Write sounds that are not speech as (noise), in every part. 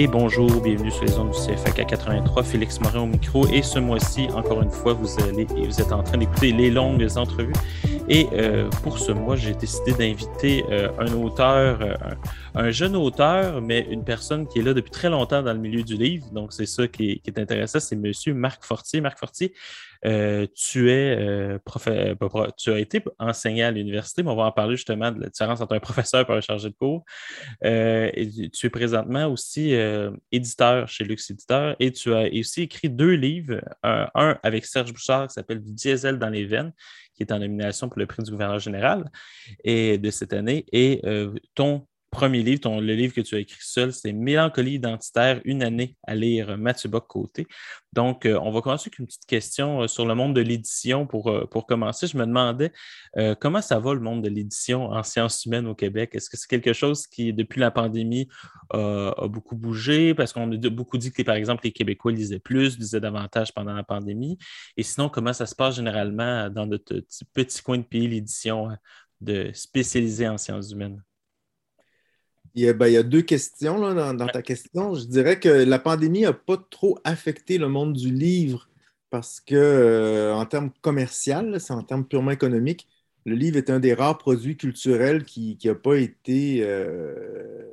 Et bonjour, bienvenue sur les ondes du CFAC à 83, Félix Morin au micro. Et ce mois-ci, encore une fois, vous êtes en train d'écouter les longues entrevues. Et euh, pour ce mois, j'ai décidé d'inviter euh, un auteur, euh, un, un jeune auteur, mais une personne qui est là depuis très longtemps dans le milieu du livre. Donc, c'est ça qui est, intéressant, c'est Monsieur Marc Fortier. Marc Fortier, tu as été enseignant à l'université, mais on va en parler justement de la différence entre un (laughs) professeur et un chargé de cours. Tu- es présentement aussi éditeur chez Lux Éditeur et tu as aussi écrit deux livres, un, un avec Serge Bouchard qui s'appelle Du diesel dans les veines, qui est en nomination pour le prix du gouverneur général et de cette année. Et euh, ton premier livre, le livre que tu as écrit seul, c'est Mélancolie identitaire, une année à lire Mathieu Bock-Côté. Donc, euh, on va commencer avec une petite question euh, sur le monde de l'édition pour, euh, pour commencer. Je me demandais comment ça va le monde de l'édition en sciences humaines au Québec? Est-ce que c'est quelque chose qui, depuis la pandémie, a beaucoup bougé? Parce qu'on a beaucoup dit que, par exemple, les Québécois lisaient plus, lisaient davantage pendant la pandémie. Et sinon, comment ça se passe généralement dans notre petit, coin de pays, l'édition spécialisée en sciences humaines? Il y a, ben, il y a deux questions là, dans, dans ta question. Je dirais que la pandémie n'a pas trop affecté le monde du livre parce que, euh, en termes commerciaux, là, c'est en termes purement économiques, le livre est un des rares produits culturels qui n'a pas été, euh,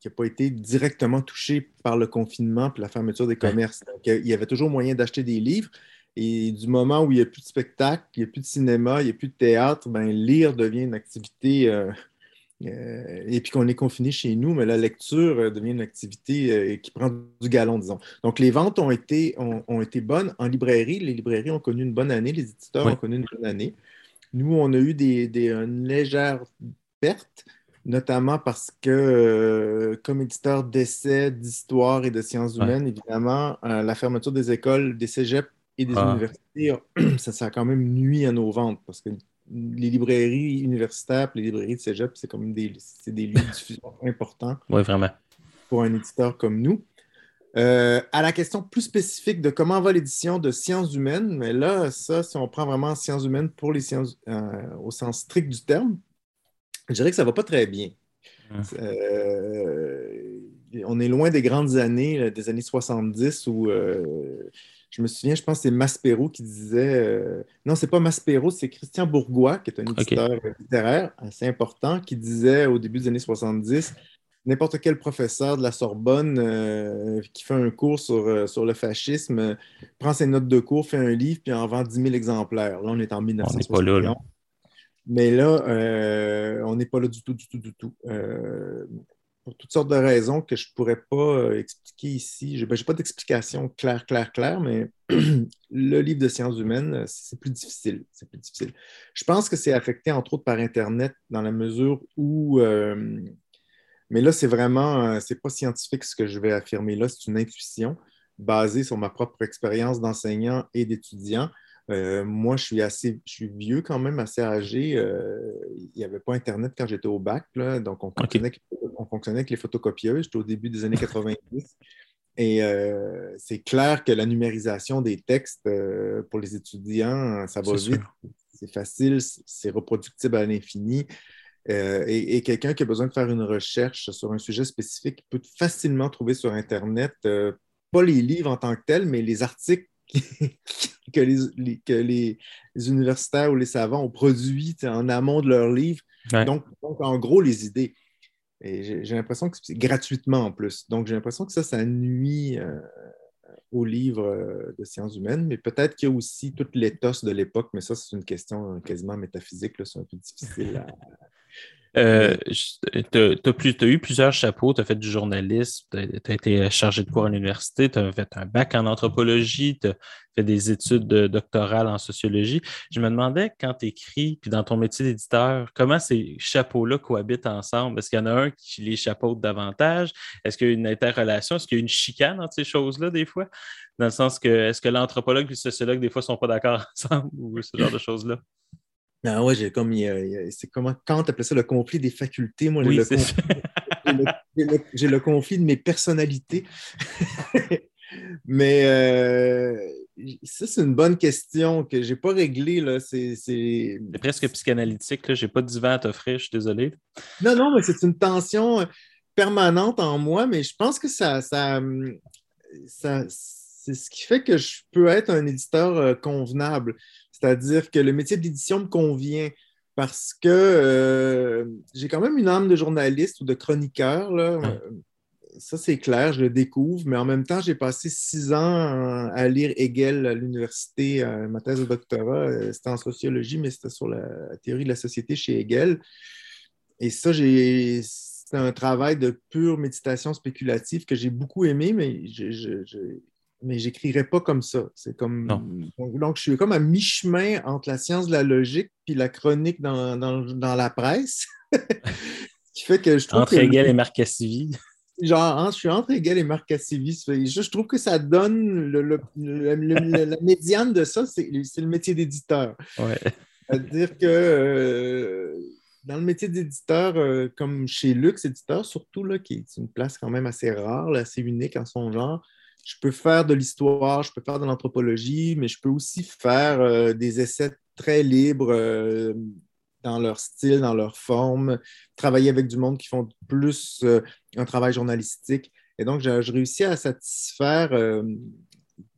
qui pas été directement touché par le confinement et la fermeture des commerces. Donc, il y avait toujours moyen d'acheter des livres. Et du moment où il n'y a plus de spectacle, il n'y a plus de cinéma, il n'y a plus de théâtre, ben, lire devient une activité. euh, euh, et puis qu'on est confiné chez nous, mais la lecture euh, devient une activité euh, qui prend du galon, disons. Donc, les ventes ont été, ont, ont été bonnes en librairie. Les librairies ont connu une bonne année, les éditeurs Oui. ont connu une bonne année. Nous, on a eu des, des- une légère perte, notamment parce que, euh, comme éditeur d'essais, d'histoire et de sciences humaines, évidemment, la fermeture des écoles, des cégeps et des Ah. universités, (clears throat) ça, ça a quand même nuit à nos ventes parce que les librairies universitaires, puis les librairies de cégep, c'est comme des, des lieux de diffusion (laughs) importants Oui, vraiment. pour un éditeur comme nous. Euh, à la question plus spécifique de comment va l'édition de sciences humaines, mais là, ça, si on prend vraiment sciences humaines pour les sciences euh, au sens strict du terme, je dirais que ça va pas très bien. Hum. Euh, on est loin des grandes années, là, des années 70 où je me souviens, je pense que c'est Maspero qui disait euh, non, c'est pas Maspero, c'est Christian Bourgois, qui est un éditeur littéraire assez important, qui disait au début des années 70 n'importe quel professeur de la Sorbonne euh, qui fait un cours sur, euh, sur le fascisme euh, prend ses notes de cours, fait un livre, puis en vend 10 000 exemplaires. Là, on est en On n'est pas 1971. là. là. Mais là, euh, on n'est pas là du tout, du tout, du tout. Toutes sortes de raisons que je ne pourrais pas euh, expliquer ici. Je n'ai pas d'explication claire, claire, claire, mais (clears throat) le livre de sciences humaines, euh, c'est plus difficile. C'est plus difficile. Je pense que c'est affecté, entre autres, par Internet, dans la mesure où... euh, mais là, c'est vraiment... c'est pas scientifique ce que je vais affirmer là, c'est une intuition basée sur ma propre expérience d'enseignant et d'étudiant. Euh, moi, je suis assez, je suis vieux quand même, assez âgé. Euh, il n'y avait pas Internet quand j'étais au bac, là, donc on fonctionnait, avec, on fonctionnait avec les photocopieuses. J'étais au début des années 90. Et euh, c'est clair que la numérisation des textes pour les étudiants, ça va C'est vite, c'est facile, c'est reproductible à l'infini. Euh, et, et quelqu'un qui a besoin de faire une recherche sur un sujet spécifique peut facilement trouver sur Internet, euh, pas les livres en tant que tels, mais les articles que, les, les- que les, universitaires ou les savants ont sais, en amont de leurs livres. Ouais. Donc, donc, en gros, les idées. Et j'ai l'impression que c'est gratuitement en plus. Donc, j'ai l'impression que ça, ça nuit euh, aux livres euh, de sciences humaines, mais peut-être qu'il y a aussi toute l'éthos de l'époque, mais ça, c'est une question euh, quasiment métaphysique, c'est un peu difficile à, (laughs) Euh, tu as, eu plusieurs chapeaux, tu as fait du journalisme, tu as, été chargé de cours à l'université, tu as fait un bac en anthropologie, tu as fait des études doctorales en sociologie. Je me demandais, quand tu écris, puis dans ton métier d'éditeur, comment ces chapeaux-là cohabitent ensemble? Est-ce qu'il y en a un qui les chapeaute davantage? Est-ce qu'il y a une interrelation? Est-ce qu'il y a une chicane entre ces choses-là, des fois? Dans le sens que, est-ce que l'anthropologue et le sociologue, des fois, ne sont pas d'accord (laughs) ensemble ou ce genre de choses-là? Ah ouais, j'ai comme. C'est comment Kant appelait ça le conflit des facultés. Moi, j'ai le, conflit de mes personnalités. (laughs) Mais euh, ça, c'est une bonne question que je n'ai pas réglée. C'est presque psychanalytique. Je n'ai pas de divan à t'offrir, je suis désolé. Non, non, mais c'est une tension permanente en moi, mais je pense que ça, ça, ça c'est ce qui fait que je peux être un éditeur euh, convenable. C'est-à-dire que le métier d'édition me convient parce que euh, j'ai quand même une âme de journaliste ou de chroniqueur. Là. Ça, c'est clair, je le découvre, mais en même temps, j'ai passé six ans à lire Hegel à l'université. Ma thèse de doctorat, euh, c'était en sociologie, mais c'était sur la théorie de la société chez Hegel. Et ça, c'est un travail de pure méditation spéculative que j'ai beaucoup aimé, mais je, mais j'écrirais pas comme ça. C'est comme donc, je suis comme à mi-chemin entre la science de la logique puis la chronique dans, la presse. (laughs) qui fait que je trouve entre Hegel et Marc Cassivi. Genre, je suis entre Hegel et Marc Cassivi. Je, je trouve que ça donne le, la médiane de ça, c'est le métier d'éditeur. C'est-à-dire que euh, dans le métier d'éditeur, euh, comme chez Lux Éditeur, surtout, là, qui est une place quand même assez rare, assez unique en son genre, je peux faire de l'histoire, je peux faire de l'anthropologie, mais je peux aussi faire euh, des essais très libres euh, dans leur style, dans leur forme, travailler avec du monde qui font plus euh, un travail journalistique. Et donc, je, réussis à satisfaire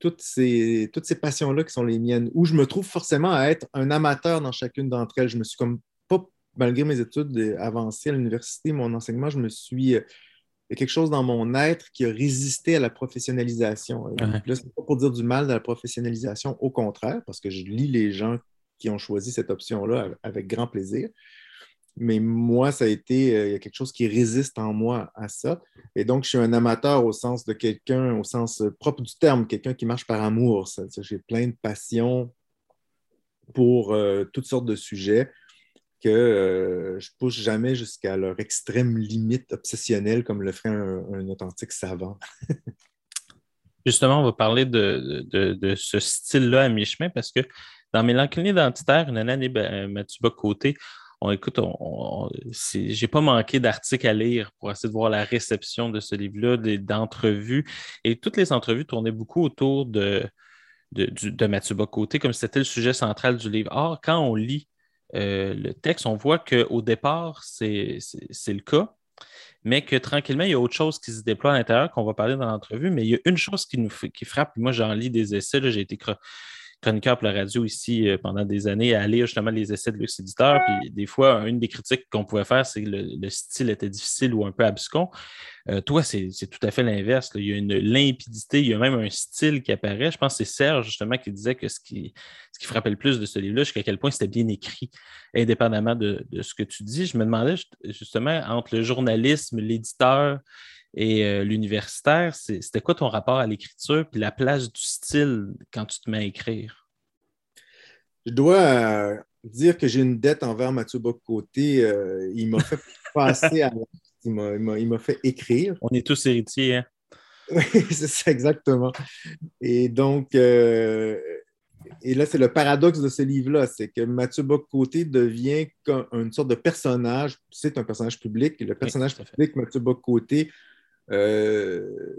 toutes ces, toutes ces passions-là qui sont les miennes, où je me trouve forcément à être un amateur dans chacune d'entre elles. Je me suis comme pas, malgré mes études avancées à l'université, mon enseignement, je me suis y a quelque chose dans mon être qui a résisté à la professionnalisation. Euh, là, ce n'est pas pour dire du mal de la professionnalisation, au contraire, parce que je lis les gens qui ont choisi cette option-là avec grand plaisir. Mais moi, ça a été, euh, il y a quelque chose qui résiste en moi à ça. Et donc, je suis un amateur au sens de quelqu'un, au sens propre du terme, quelqu'un qui marche par amour. J'ai plein de passion pour euh, toutes sortes de sujets que euh, je pousse jamais jusqu'à leur extrême limite obsessionnelle comme le ferait un, authentique savant. (laughs) Justement, on va parler de, ce style-là à mi-chemin parce que dans Mélancolie identitaire, une année euh, Mathieu Côté, on écoute, on, j'ai pas manqué d'articles à lire pour essayer de voir la réception de ce livre-là, d'entrevues. Et toutes les entrevues tournaient beaucoup autour de, de, Mathieu Bocoté, comme c'était le sujet central du livre. Or, quand on lit euh, le texte, on voit qu'au départ, c'est le cas, mais que tranquillement, il y a autre chose qui se déploie à l'intérieur qu'on va parler dans l'entrevue. Mais il y a une chose qui nous qui frappe, moi j'en lis des essais, j'ai été chroniqueur pour la radio ici euh, pendant des années à lire justement les essais de Lux Éditeur. Puis des fois, une des critiques qu'on pouvait faire, c'est que le, style était difficile ou un peu abscon. Euh, toi, c'est tout à fait l'inverse. Il y a une limpidité, il y a même un style qui apparaît. Je pense que c'est Serge justement qui disait que ce qui, ce qui frappait le plus de ce livre-là, c'est à quel point c'était bien écrit, indépendamment de, ce que tu dis. Je me demandais justement entre le journalisme, l'éditeur et euh, l'universitaire, c'était quoi ton rapport à l'écriture puis la place du style quand tu te mets à écrire? Je dois euh, dire que j'ai une dette envers Mathieu Bocoté. Euh, il m'a fait (laughs) passer à il m'a fait écrire. On est tous héritiers, hein? (laughs) Oui, c'est ça, exactement. Et donc, et là, c'est le paradoxe de ce livre-là, c'est que Mathieu Bocoté devient comme une sorte de personnage. C'est un personnage public. Et le personnage public, Mathieu Bocoté, euh,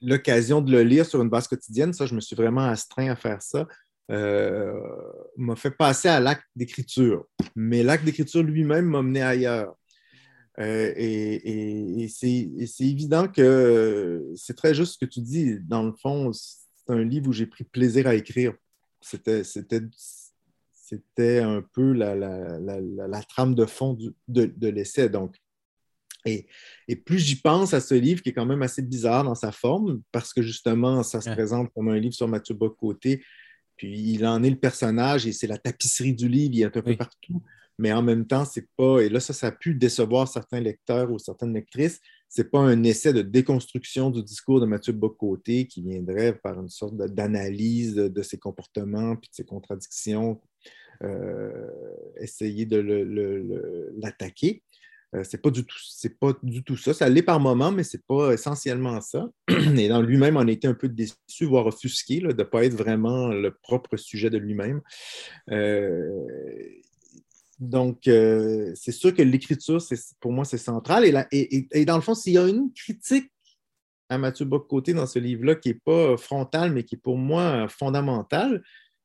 l'occasion de le lire sur une base quotidienne, ça, je me suis vraiment astreint à faire ça, euh, m'a fait passer à l'acte d'écriture. Mais l'acte d'écriture lui-même m'a mené ailleurs. Euh, et, c'est évident que c'est très juste ce que tu dis. Dans le fond, c'est un livre où j'ai pris plaisir à écrire. C'était un peu la, trame de fond de, de l'essai. Donc, et, plus j'y pense à ce livre qui est quand même assez bizarre dans sa forme, parce que justement, ça se présente comme un livre sur Mathieu Bocoté, puis il en est le personnage et c'est la tapisserie du livre, il est un peu partout. mais en même temps, c'est pas, et là, ça, ça a pu décevoir certains lecteurs ou certaines lectrices, c'est pas un essai de déconstruction du discours de Mathieu Bocoté qui viendrait par une sorte d'analyse de, ses comportements puis de ses contradictions, euh, essayer de l'attaquer. Euh, c'est pas du tout, c'est pas du tout ça. Ça l'est par moment, mais c'est pas essentiellement ça. (clears throat) Et dans lui-même, on a été un peu déçu, voire offusqué de ne pas être vraiment le propre sujet de lui-même. Euh, donc, euh, c'est sûr que l'écriture, pour moi, c'est central. Et, dans le fond, s'il y a une critique à Mathieu Bocoté dans ce livre-là qui n'est pas frontale, mais qui est pour moi fondamentale,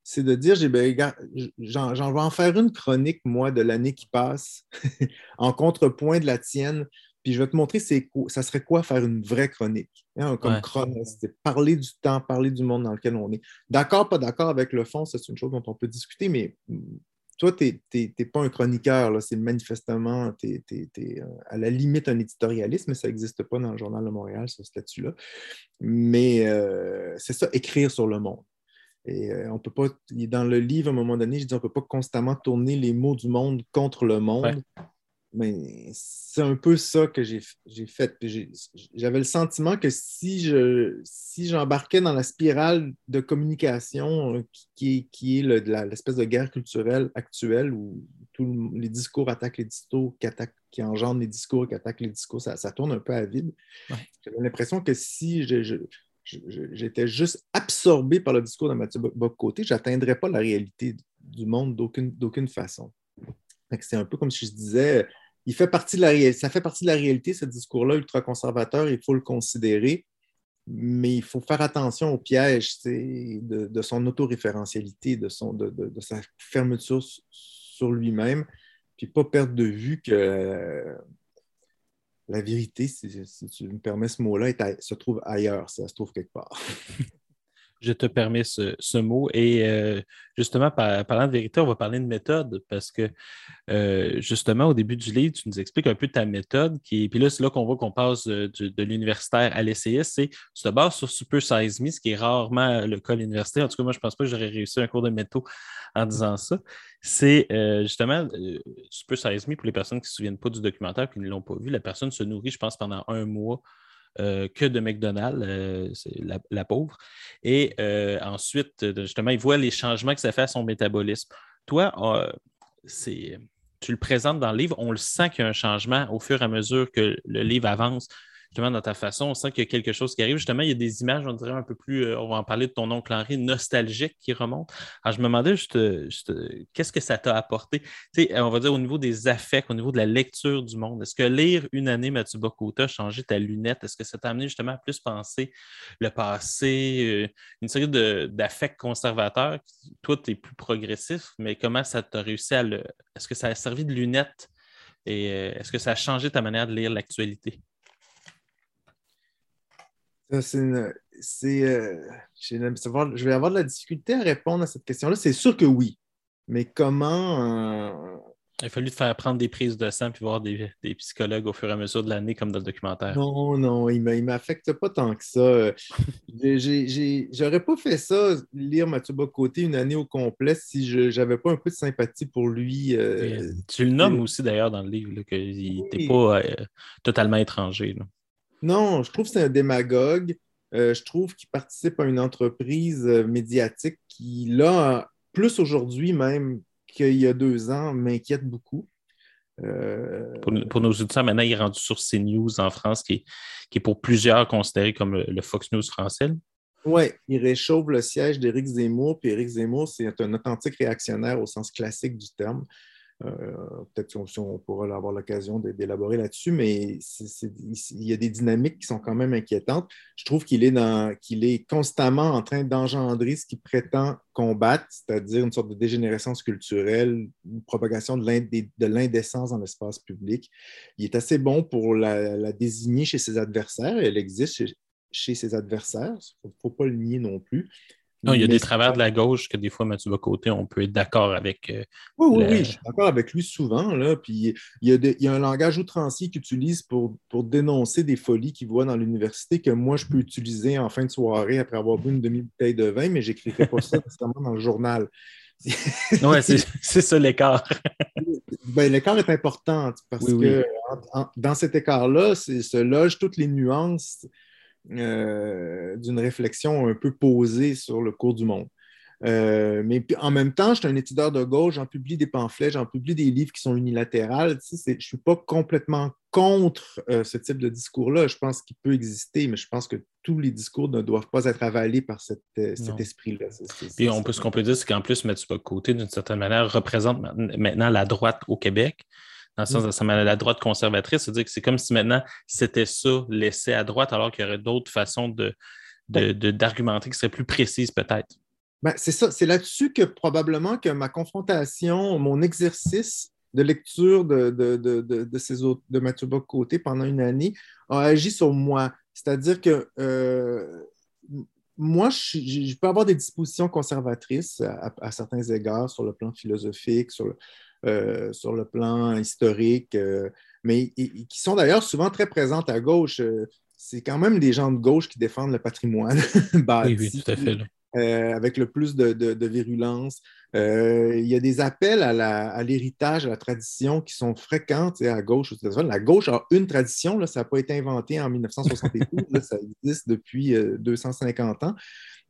c'est de dire, ben, j'en vais en faire une chronique, moi, de l'année qui passe, (laughs) en contrepoint de la tienne. Puis je vais te montrer ça serait quoi faire une vraie chronique. Hein, comme chronique, c'est parler du temps, parler du monde dans lequel on est. D'accord, pas d'accord avec le fond, c'est une chose dont on peut discuter, mais toi, tu n'es pas un chroniqueur, c'est manifestement, tu es, euh, à la limite un éditorialiste, mais ça n'existe pas dans le Journal de Montréal, ce statut-là. Mais euh, c'est ça, écrire sur le monde. Et euh, on peut pas, dans le livre, à un moment donné, je dis on ne peut pas constamment tourner les mots du monde contre le monde. Mais c'est un peu ça que j'ai fait. J'avais le sentiment que si je si j'embarquais dans la spirale de communication euh, qui, qui est l'espèce de guerre culturelle actuelle où tous les discours attaquent les discours, qui, attaquent, qui engendrent les discours, qui attaquent les discours, ça, tourne un peu à vide. J'avais l'impression que si j'étais juste absorbé par le discours de Mathieu Bocoté, je n'atteindrais pas la réalité du monde d'aucune façon. C'est un peu comme si je disais, il fait partie de la ça fait partie de la réalité, ce discours-là ultra-conservateur, il faut le considérer, mais il faut faire attention au piège de, son autoréférentialité, de, de, sa fermeture sur lui-même, puis pas perdre de vue que la vérité, si, tu me permets ce mot-là, se trouve ailleurs, ça se trouve quelque part. (laughs) je te permets ce, mot. Et euh, justement, parlant de vérité, on va parler de méthode parce que euh, justement, au début du livre, tu nous expliques un peu ta méthode. Qui, puis là, c'est là qu'on voit qu'on passe de, l'universitaire à l'ECS. C'est tu te bases sur Super Size Me, ce qui est rarement le cas à l'université. En tout cas, moi, je ne pense pas que j'aurais réussi un cours de métaux en disant ça. C'est euh, justement Super Size Me, pour les personnes qui ne se souviennent pas du documentaire, qui ne l'ont pas vu, la personne se nourrit, je pense, pendant un mois euh, que de McDonald's, euh, la, pauvre. Et euh, ensuite, justement, il voit les changements que ça fait à son métabolisme. Toi, tu le présentes dans le livre, on le sent qu'il y a un changement au fur et à mesure que le livre avance justement dans ta façon, on sent qu'il y a quelque chose qui arrive. Justement, il y a des images, on dirait un peu plus, euh, on va en parler de ton oncle Henri, nostalgique qui remonte. Alors, je me demandais juste, euh, euh, qu'est-ce que ça t'a apporté, tu sais, on va dire au niveau des affects, au niveau de la lecture du monde. Est-ce que lire une année Mathieu Bokota a changé ta lunette? Est-ce que ça t'a amené justement à plus penser le passé, une série d'affects conservateurs? Toi, tu es plus progressif, mais comment ça t'a réussi à le. Est-ce que ça a servi de lunette? Et est-ce que ça a changé ta manière de lire l'actualité? C'est euh, je vais avoir de la difficulté à répondre à cette question-là. C'est sûr que oui. Mais comment. Euh, il a fallu te faire prendre des prises de sang puis voir des, psychologues au fur et à mesure de l'année, comme dans le documentaire. Non, non, il ne m'affecte pas tant que ça. (laughs) J'aurais pas fait ça, lire Mathieu Bocoté une année au complet si je n'avais pas un peu de sympathie pour lui. Euh, tu le nommes aussi d'ailleurs dans le livre, qu'il n'était pas totalement étranger. Non, je trouve que c'est un démagogue. Euh, je trouve qu'il participe à une entreprise euh, médiatique qui, là, plus aujourd'hui même qu'il y a deux ans, m'inquiète beaucoup. Euh, pour, nos auditeurs, maintenant, il est rendu sur CNews en France, qui est, pour plusieurs considéré comme le, Fox News français. Oui, il réchauffe le siège d'Éric Zemmour, puis Éric Zemmour, c'est un authentique réactionnaire au sens classique du terme. Euh, peut-être si pourra avoir l'occasion d'élaborer là-dessus, mais il y a des dynamiques qui sont quand même inquiétantes. Je trouve qu'il est, constamment en train d'engendrer ce qu'il prétend combattre, c'est-à-dire une sorte de dégénérescence culturelle, une propagation de l'indécence dans l'espace public. Il est assez bon pour la, désigner chez ses adversaires, elle existe chez, ses adversaires, il ne faut pas le nier non plus. Non, il y a des travers de la gauche que des fois, Mathieu Bocoté, on peut être d'accord avec. Euh, oui, oui, oui, je suis d'accord avec lui souvent. Là, puis il y, a un langage outrancier qu'il utilise pour, pour dénoncer des folies qu'il voit dans l'université que moi, je peux utiliser en fin de soirée après avoir bu une demi-bouteille de vin, mais je n'écrirai pas ça nécessairement dans le journal. (laughs) oui, c'est ça l'écart. (laughs) Ben, l'écart est important parce Oui, que en- en- dans cet écart-là, se logent toutes les nuances euh, d'une réflexion un peu posée sur le cours du monde. Euh, mais en même temps, je suis un étudiant de gauche, j'en publie des pamphlets, j'en publie des livres qui sont unilatérales. Tu sais, c'est- je ne suis pas complètement contre euh, ce type de discours-là. Je pense qu'il peut exister, mais je pense que tous les discours ne doivent pas être avalés par cette, euh, cet esprit-là. Puis on peut, ce qu'on peut dire, c'est qu'en plus, Mathieu Bocoté, d'une certaine manière, représente ma- maintenant la droite au Québec, dans le sens de la droite conservatrice. C'est-à-dire que c'est comme si maintenant c'était ça laissé à droite, alors qu'il y aurait d'autres façons de, de- d'argumenter qui seraient plus précises, peut-être. Ben, c'est ça, c'est là-dessus que probablement que ma confrontation, mon exercice de lecture de, de, de, de, de ces autres, de Mathieu Bock-Côté pendant une année a agi sur moi. C'est-à-dire que euh, moi, je peux avoir des dispositions conservatrices à, à certains égards sur le plan philosophique, sur le, euh, sur le plan historique, euh, mais et- et qui sont d'ailleurs souvent très présentes à gauche. Euh, C'est quand même des gens de gauche qui défendent le patrimoine. (laughs) Oui, bâti, oui, tout à fait. là. avec le plus de, de- de virulence. Euh, il y a des appels à la- à l'héritage, à, la tradition qui sont fréquents à gauche aux États-Unis. La gauche a une tradition, là, ça n'a pas été inventé en 1972, là, ça existe depuis euh, 250 ans.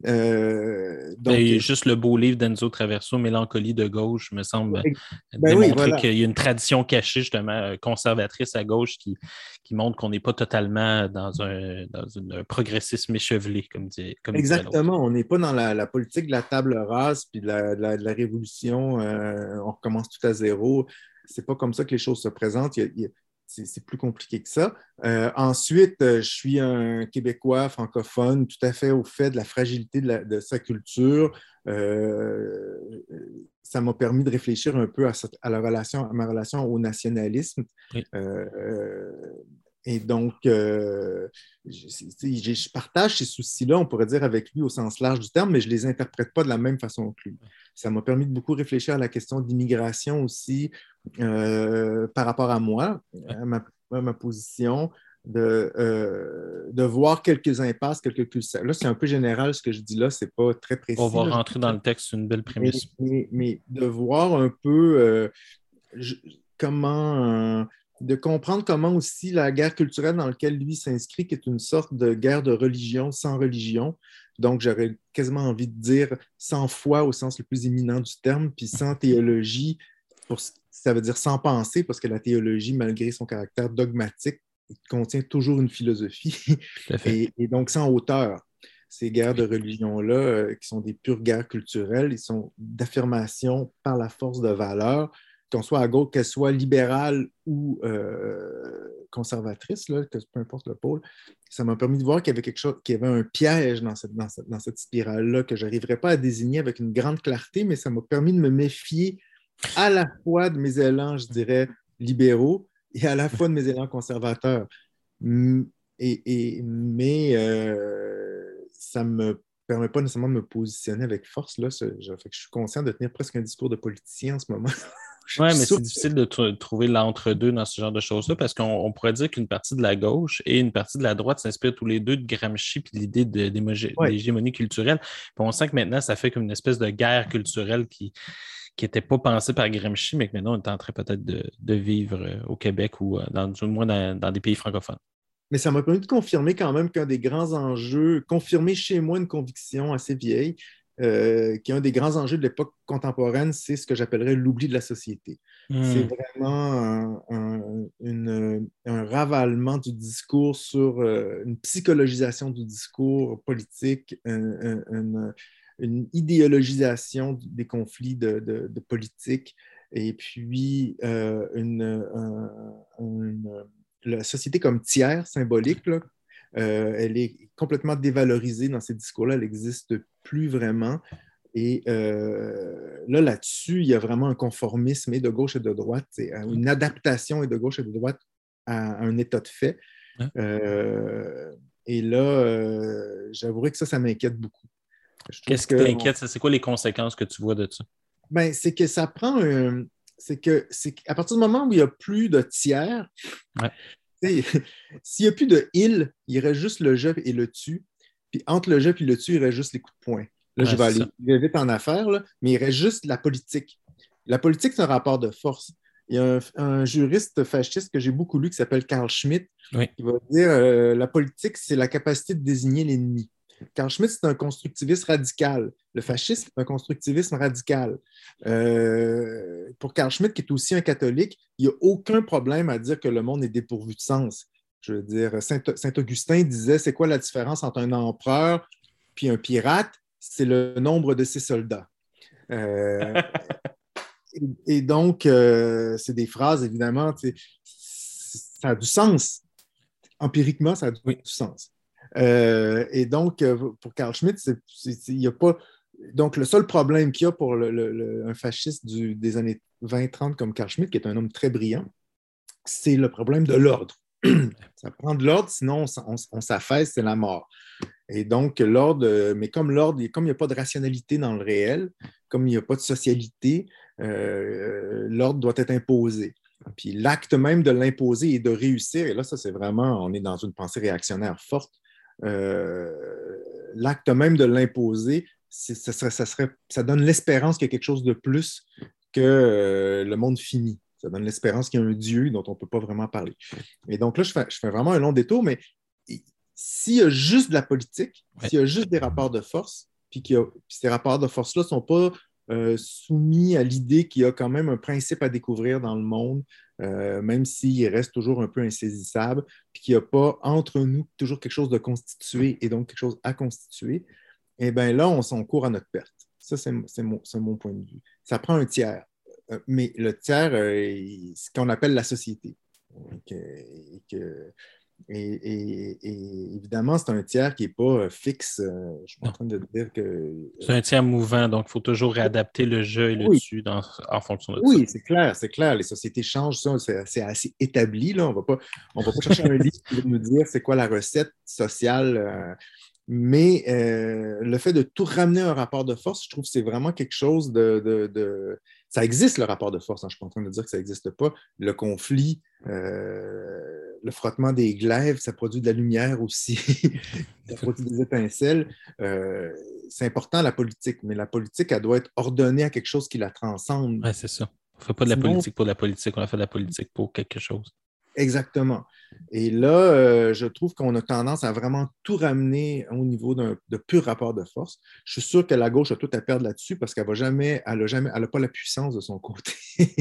Euh, donc, il y a juste le beau livre d'Enzo Traverso, Mélancolie de gauche, me semble Ben oui, démontrer voilà. qu'il y a une tradition cachée, justement, euh, conservatrice à gauche qui, qui montre qu'on n'est pas totalement dans un, dans une- un progressisme échevelé, comme dit comme. Exactement, on n'est pas dans la, la politique de la table rase puis de la, de la- de la révolution, euh, on recommence tout à zéro. C'est pas comme ça que les choses se présentent. C'est plus compliqué que ça. Euh, ensuite, euh, je suis un Québécois francophone tout à fait au fait de la fragilité de, la- de sa culture. Euh, ça m'a permis de réfléchir un peu à, cette- à la relation, à ma relation au nationalisme. Oui. Et donc, euh, je, c'est- je- je partage ces soucis-là, on pourrait dire, avec lui au sens large du terme, mais je ne les interprète pas de la même façon que lui. Ça m'a permis de beaucoup réfléchir à la question d'immigration aussi euh, par rapport à moi, à ma, à ma position, de, euh, de voir quelques impasses, quelques Là, c'est un peu général ce que je dis là, c'est pas très précis. On va là. rentrer dans le texte, c'est une belle prémisse. mais- mais de voir un peu je- comment, de comprendre comment aussi la guerre culturelle dans laquelle lui s'inscrit, qui est une sorte de guerre de religion sans religion. Donc, j'aurais quasiment envie de dire sans foi au sens le plus éminent du terme, puis sans théologie, pour, ça veut dire sans pensée, parce que la théologie, malgré son caractère dogmatique, contient toujours une philosophie. Et, et donc sans hauteur. Ces guerres de religion-là, euh, qui sont des pures guerres culturelles, ils sont d'affirmation par la force de valeur, qu'on soit à gauche, qu'elle soit libérale ou euh, conservatrice, peu importe le pôle. Ça m'a permis de voir qu'il y avait quelque chose, qu'il y avait un piège dans cette, spirale-là que je n'arriverais pas à désigner avec une grande clarté, mais ça m'a permis de me méfier à la fois de mes élans, je dirais, libéraux et à la fois de mes élans conservateurs. Mais euh, ça ne me permet pas nécessairement de me positionner avec force. Je suis conscient de tenir presque un discours de politicien en ce moment. (laughs) Suis mais c'est difficile de tr- trouver l'entre-deux dans ce genre de choses-là parce qu'on on pourrait dire qu'une partie de la gauche et une partie de la droite s'inspirent tous les deux de Gramsci puis l'idée d'émogi- Ouais. d'hégémonie culturelle. Puis on sent que maintenant, ça fait comme une espèce de guerre culturelle qui qui n'était pas pensée par Gramsci, mais que maintenant, on est en train peut-être de, de vivre euh, au Québec ou euh, dans, du moins dans, dans des pays francophones. Mais ça m'a permis de confirmer quand même qu'un des grands enjeux, confirmer chez moi une conviction assez vieille, euh, qu'un des grands enjeux de l'époque contemporaine, c'est ce que j'appellerais l'oubli de la société. C'est Hmm. vraiment un, un- une- un ravalement du discours sur euh, une psychologisation du discours politique, un- un- une, une idéologisation des conflits de, de- de politique, et puis euh, un- une- la société comme tiers symbolique, là, euh, elle est complètement dévalorisée dans ces discours-là, elle n'existe plus vraiment. Et euh, là, là-dessus, il y a vraiment un conformisme et de gauche et de droite, euh, une adaptation et de gauche et de droite à un état de fait. Euh, et là, j'avouerai que ça, ça m'inquiète beaucoup. Qu'est-ce qui t'inquiète? C'est quoi les conséquences que tu vois de ça? ben, c'est que ça prend un. C'est que c'est qu'à partir du moment où il n'y a plus de tiers, Ouais. (laughs) s'il n'y a plus de il, il reste juste le je et le tu. Puis entre le je et le tu, il reste juste les coups de poing. Là, Ouais, je vais aller je vais vite en affaires, là, mais il reste juste la politique. La politique, c'est un rapport de force. il y a un, un juriste fasciste que j'ai beaucoup lu qui s'appelle Carl Schmitt, Oui. qui va dire euh, la politique, c'est la capacité de désigner l'ennemi. Carl Schmitt, c'est un constructiviste radical. Le fascisme, c'est un constructivisme radical. Euh, pour Carl Schmitt, qui est aussi un catholique, il n'y a aucun problème à dire que le monde est dépourvu de sens. Je veux dire, Saint, Saint-Augustin disait c'est quoi la différence entre un empereur puis un pirate? C'est le nombre de ses soldats. Euh, et, et donc, euh, c'est des phrases, évidemment, ça a du sens. Empiriquement, ça a du, Oui. du sens. Euh, et donc, euh, pour Carl Schmitt, il n'y a pas. Donc, le seul problème qu'il y a pour un fasciste des années 20-30 comme Carl Schmitt, qui est un homme très brillant, c'est le problème de l'ordre. (clears throat) ça prend de l'ordre, sinon on, on s'affaisse, c'est la mort. Et donc, l'ordre, euh, mais comme l'ordre, comme il n'y a pas de rationalité dans le réel, comme il n'y a pas de socialité, l'ordre doit être imposé. Puis l'acte même de l'imposer et de réussir, et là, ça, c'est vraiment, on est dans une pensée réactionnaire forte. Euh, l'acte même de l'imposer, ça, serait- ça, serait- ça donne l'espérance qu'il y a quelque chose de plus que euh, le monde fini. Ça donne l'espérance qu'il y a un Dieu dont on ne peut pas vraiment parler. Et donc là, je fais, je fais vraiment un long détour, mais s'il y a juste de la politique, Ouais. s'il y a juste des rapports de force, puis que ces rapports de force-là ne sont pas euh, soumis à l'idée qu'il y a quand même un principe à découvrir dans le monde, euh, même s'il reste toujours un peu insaisissable, puis qu'il n'y a pas entre nous toujours quelque chose de constitué et donc quelque chose à constituer, eh bien là, on s'en court à notre perte. Ça, c'est mon, mon point de vue. Ça prend un tiers. Euh, mais le tiers, euh, c'est ce qu'on appelle la société. Et que- et, et- et évidemment, c'est un tiers qui n'est pas euh, fixe. Euh, Je suis pas en train de dire que. C'est un tiers mouvant, donc il faut toujours réadapter le jeu et le Oui. dessus dans- en fonction de Oui, c'est clair, c'est clair. Les sociétés changent, ça, c'est assez établi. Là. On va pas, on va pas chercher un livre qui va nous dire c'est quoi la recette sociale. euh, mais euh, le fait de tout ramener à un rapport de force, je trouve que c'est vraiment quelque chose de, de- de- Ça existe, le rapport de force. hein. Je ne suis pas en train de dire que ça n'existe pas. Le conflit, euh, le frottement des glaives, ça produit de la lumière aussi. (laughs) ça produit des étincelles. Euh, c'est important, la politique, mais la politique, elle doit être ordonnée à quelque chose qui la transcende. Ouais, c'est ça. On ne fait pas de la Sinon- politique pour la politique, on a fait de la politique pour quelque chose. Exactement. Et là, euh, je trouve qu'on a tendance à vraiment tout ramener au niveau d'un de pur rapport de force. Je suis sûr que la gauche a tout à perdre là-dessus parce qu'elle va jamais, elle n'a jamais, elle a pas la puissance de son côté.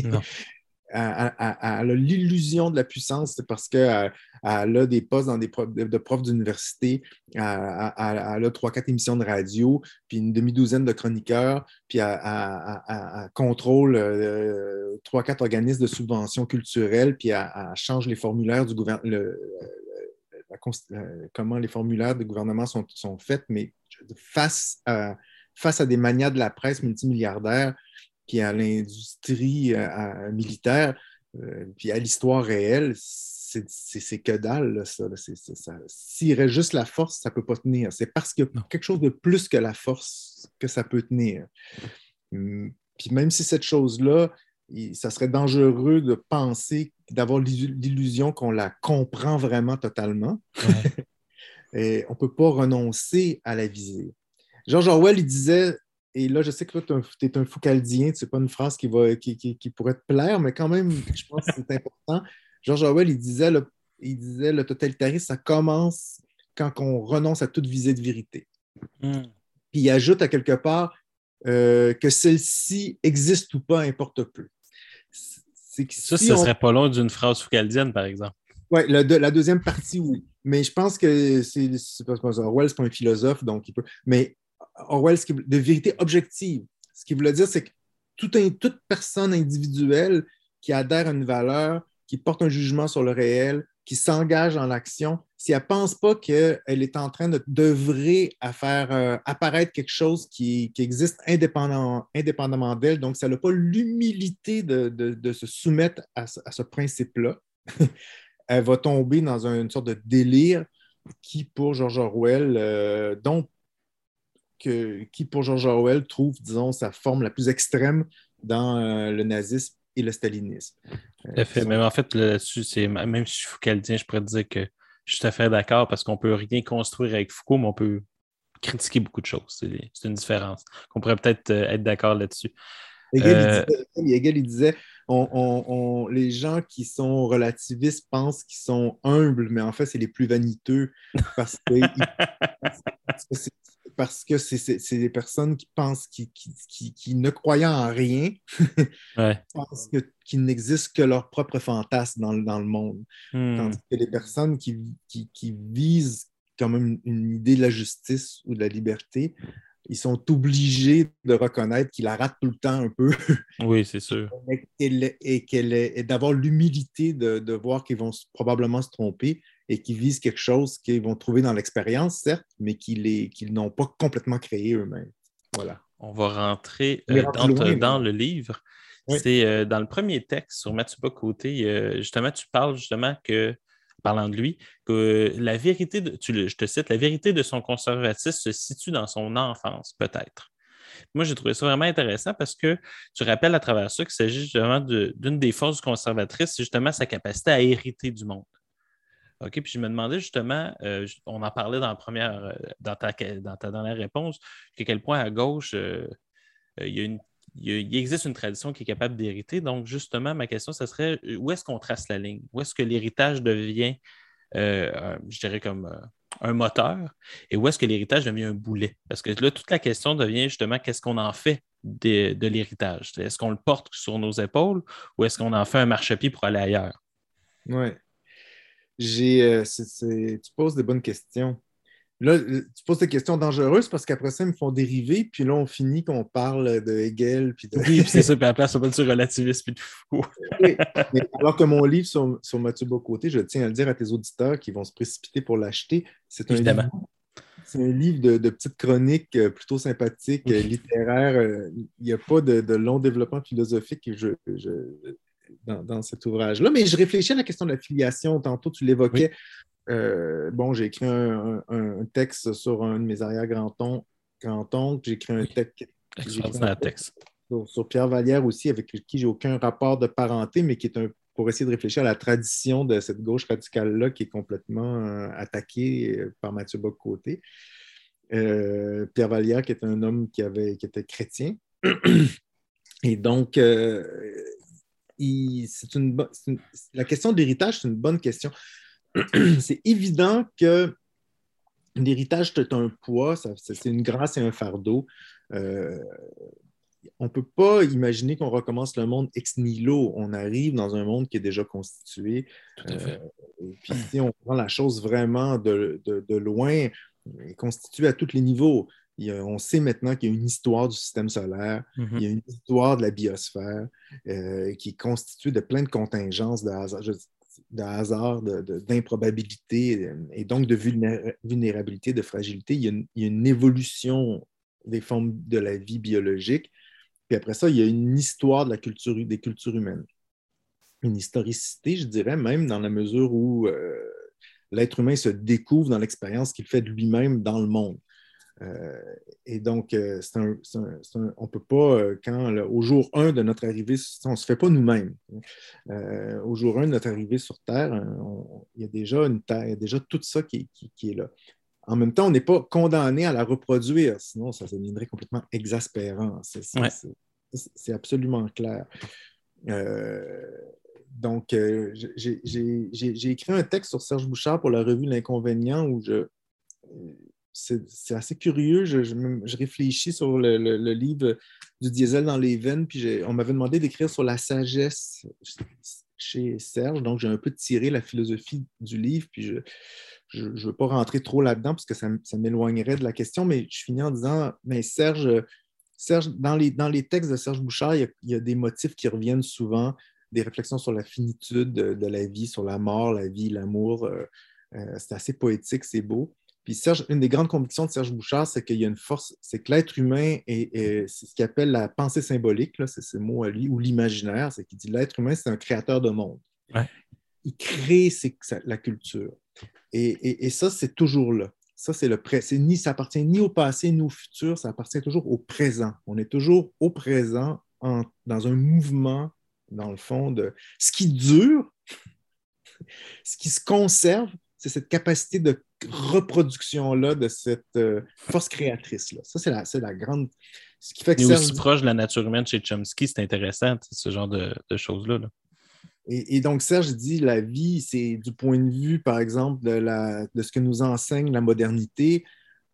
Non. (laughs) elle, a l'illusion de la puissance, parce qu'elle elle a des postes dans des de, profs d'université, elle, elle- a trois, quatre émissions de radio, puis une demi-douzaine de chroniqueurs, puis elle, contrôle euh, trois, quatre organismes de subvention culturelle, puis elle, change les formulaires du gouvernement. comment les formulaires du gouvernement sont, faits, mais face à, face à des manias de la presse multimilliardaires, puis à l'industrie euh, à- militaire, euh, puis à l'histoire réelle, c'est que dalle, là, ça. S'il reste juste la force, ça ne peut pas tenir. C'est parce qu'il y a quelque chose de plus que la force que ça peut tenir. Hum, Puis même si cette chose-là, ça serait dangereux de penser, d'avoir l'illu- l'illusion qu'on la comprend vraiment totalement, (laughs) et on ne peut pas renoncer à la viser. George Orwell, il disait, et là, je sais que toi, tu es un foucaldien, c'est pas une phrase qui, va, qui, qui- qui pourrait te plaire, mais quand même, je pense que c'est important. George Orwell, il disait, le, il disait, le totalitarisme, ça commence quand on renonce à toute visée de vérité. Hmm. Puis il ajoute à quelque part euh, que celle-ci existe ou pas, importe peu. Que Ça, si ce on- serait pas long d'une phrase foucaldienne, par exemple. Oui, la, de- la deuxième partie, oui. Mais je pense que c'est Orwell, c'est pas un philosophe, donc il peut. Mais Orwell, qui- de vérité objective, ce qu'il voulait dire, c'est que toute personne individuelle qui adhère à une valeur, qui porte un jugement sur le réel, qui s'engage dans l'action, si elle ne pense pas qu'elle est en train d'œuvrer à faire euh, apparaître quelque chose qui, qui existe indépendamment d'elle, donc ça n'a pas l'humilité de, se soumettre à ce- à ce principe-là, (laughs) elle va tomber dans une sorte de délire qui, pour George Orwell, euh, dont- que- qui, pour George Orwell, trouve, disons, sa forme la plus extrême dans euh, le nazisme et le stalinisme. Tout à fait. Euh, Mais en fait, là-dessus, c'est même si je suis foucaldien, je pourrais te dire que je suis tout à fait d'accord parce qu'on peut rien construire avec Foucault, mais on peut critiquer beaucoup de choses. C'est c'est une différence. On pourrait peut-être euh, être d'accord là-dessus. Hegel, il disait, Hegel, il disait, on- on- on- les gens qui sont relativistes pensent qu'ils sont humbles, mais en fait, c'est les plus vaniteux parce que, (laughs) parce que c'est- parce que c'est des personnes qui pensent, qui, qui, qui- qui ne croyant en rien, (laughs) Ouais. pensent qu'il n'existe que leur propre fantasme dans, le- dans le monde. Hmm. Tandis que les personnes qui, qui, qui visent quand même une, une idée de la justice ou de la liberté, ils sont obligés de reconnaître qu'ils la ratent tout le temps un peu (laughs) Oui, c'est sûr. et, et est- et d'avoir l'humilité de, de voir qu'ils vont probablement se tromper et qu'ils visent quelque chose qu'ils vont trouver dans l'expérience, certes, mais qu'ils n'ont pas complètement créé eux-mêmes. Voilà. On va rentrer euh, dans, loin, dans là. le livre. Oui. C'est euh, dans le premier texte sur Mathieu Côté, euh, justement, tu parles justement que, parlant de lui, que la vérité, de, tu je te cite, la vérité de son conservatisme se situe dans son enfance, peut-être. Moi, j'ai trouvé ça vraiment intéressant parce que tu rappelles à travers ça qu'il s'agit justement de- d'une des forces conservatrices, c'est justement sa capacité à hériter du monde. OK, puis je me demandais justement, euh, on en parlait dans, la première, euh, dans, ta, dans ta dernière réponse, qu'à quel point à gauche, euh, il, y a une- il existe une tradition qui est capable d'hériter. Donc, justement, ma question, ce serait où est-ce qu'on trace la ligne? Où est-ce que l'héritage devient, je dirais, comme un moteur? Et où est-ce que l'héritage devient un boulet? Parce que là, toute la question devient justement qu'est-ce qu'on en fait de, de l'héritage? Est-ce qu'on le porte sur nos épaules ou est-ce qu'on en fait un marchepied pour aller ailleurs? Ouais. J'ai, euh, tu poses des bonnes questions. Là, euh, tu poses des questions dangereuses parce qu'après ça, ils me font dériver, puis là, on finit qu'on parle de Hegel. Puis de... Oui, puis c'est ça, puis après, ça va être relativiste puis (laughs) de. Oui, mais alors que mon livre sur, sur Mathieu Bocoté, je tiens à le dire à tes auditeurs qui vont se précipiter pour l'acheter, c'est un livre, c'est un livre de, de petites chroniques euh, plutôt sympathiques, littéraires. Il n'y a pas de, de long développement philosophique je- je- dans, dans cet ouvrage-là. Mais je réfléchis à la question de la filiation. Tantôt, tu l'évoquais. Euh, bon, j'ai écrit un, un- un texte sur un de mes arrière-grands-oncles. J'ai écrit un texte j'ai écrit un Extraordinaire texte. sur, sur Pierre Vallière aussi, avec qui j'ai aucun rapport de parenté, mais qui est un pour essayer de réfléchir à la tradition de cette gauche radicale-là qui est complètement euh, attaquée euh, par Mathieu Bocoté. Euh, Pierre Vallière, qui est un homme qui, avait, qui était chrétien. (clears throat) Et donc, euh, il- une, une- la question de l'héritage, c'est une bonne question. (clears throat) c'est évident que l'héritage, c'est un poids, c'est une grâce et un fardeau. Euh, on ne peut pas imaginer qu'on recommence le monde ex nihilo. On arrive dans un monde qui est déjà constitué. Tout à fait. Euh, et puis si on prend la chose vraiment de, de- de loin, il est constitué à tous les niveaux. Il y a- on sait maintenant qu'il y a une histoire du système solaire, Mhm. il y a une histoire de la biosphère euh, qui est constituée de plein de contingences, de hasard, de hasard, d'improbabilité euh, et donc de vulnéra- vulnérabilité, de fragilité. Il y, a une, il y a une évolution des formes de la vie biologique. Puis après ça, il y a une histoire de la culture, des cultures humaines. Une historicité, je dirais, même dans la mesure où euh, l'être humain se découvre dans l'expérience qu'il fait de lui-même dans le monde. Euh, et donc, euh, un- un- un- on ne peut pas, euh, quand le- au jour 1 de notre arrivée, on ne se fait pas nous-mêmes. Au jour 1 de notre arrivée sur Terre, on- il y a déjà une Terre, il y a déjà tout ça qui, est- qui- qui est là. En même temps, on n'est pas condamné à la reproduire, sinon ça deviendrait complètement exaspérant. C'est Ouais. absolument clair. Donc, j'ai écrit un texte sur Serge Bouchard pour la revue L'Inconvénient où je. C'est assez curieux. Je, réfléchis sur le, livre du diesel dans les veines, puis on m'avait demandé d'écrire sur la sagesse chez Serge. Donc, j'ai un peu tiré la philosophie du livre, puis je ne veux pas rentrer trop là-dedans parce que ça, m'éloignerait de la question, mais je finis en disant, mais Serge, Serge dans, les, dans les textes de Serge Bouchard, il y, a, des motifs qui reviennent souvent, des réflexions sur la finitude de, de la vie, sur la mort, la vie, l'amour. euh, euh, c'est assez poétique, c'est beau. Puis Serge, une des grandes convictions de Serge Bouchard, c'est qu'il y a une force, c'est que l'être humain est, est- c'est ce qu'il appelle la pensée symbolique, là, c'est ce mot à lui, ou l'imaginaire, c'est qu'il dit l'être humain, c'est un créateur de monde. Ouais. Il crée ses- sa- la culture. Et, et- et ça, c'est toujours là. Ça, c'est le pré- c'est ni, ça appartient ni au passé ni au futur, ça appartient toujours au présent. On est toujours au présent en- dans un mouvement, dans le fond, de ce qui dure, (laughs) ce qui se conserve, c'est cette capacité de reproduction-là de cette euh, force créatrice-là. Ça, c'est la, c'est la grande. Ce qui fait que Serge aussi proche de la nature humaine chez Chomsky, c'est intéressant, ce genre de, de choses-là. là. Et, et donc, Serge dit la vie, c'est du point de vue, par exemple, de, la, de ce que nous enseigne la modernité,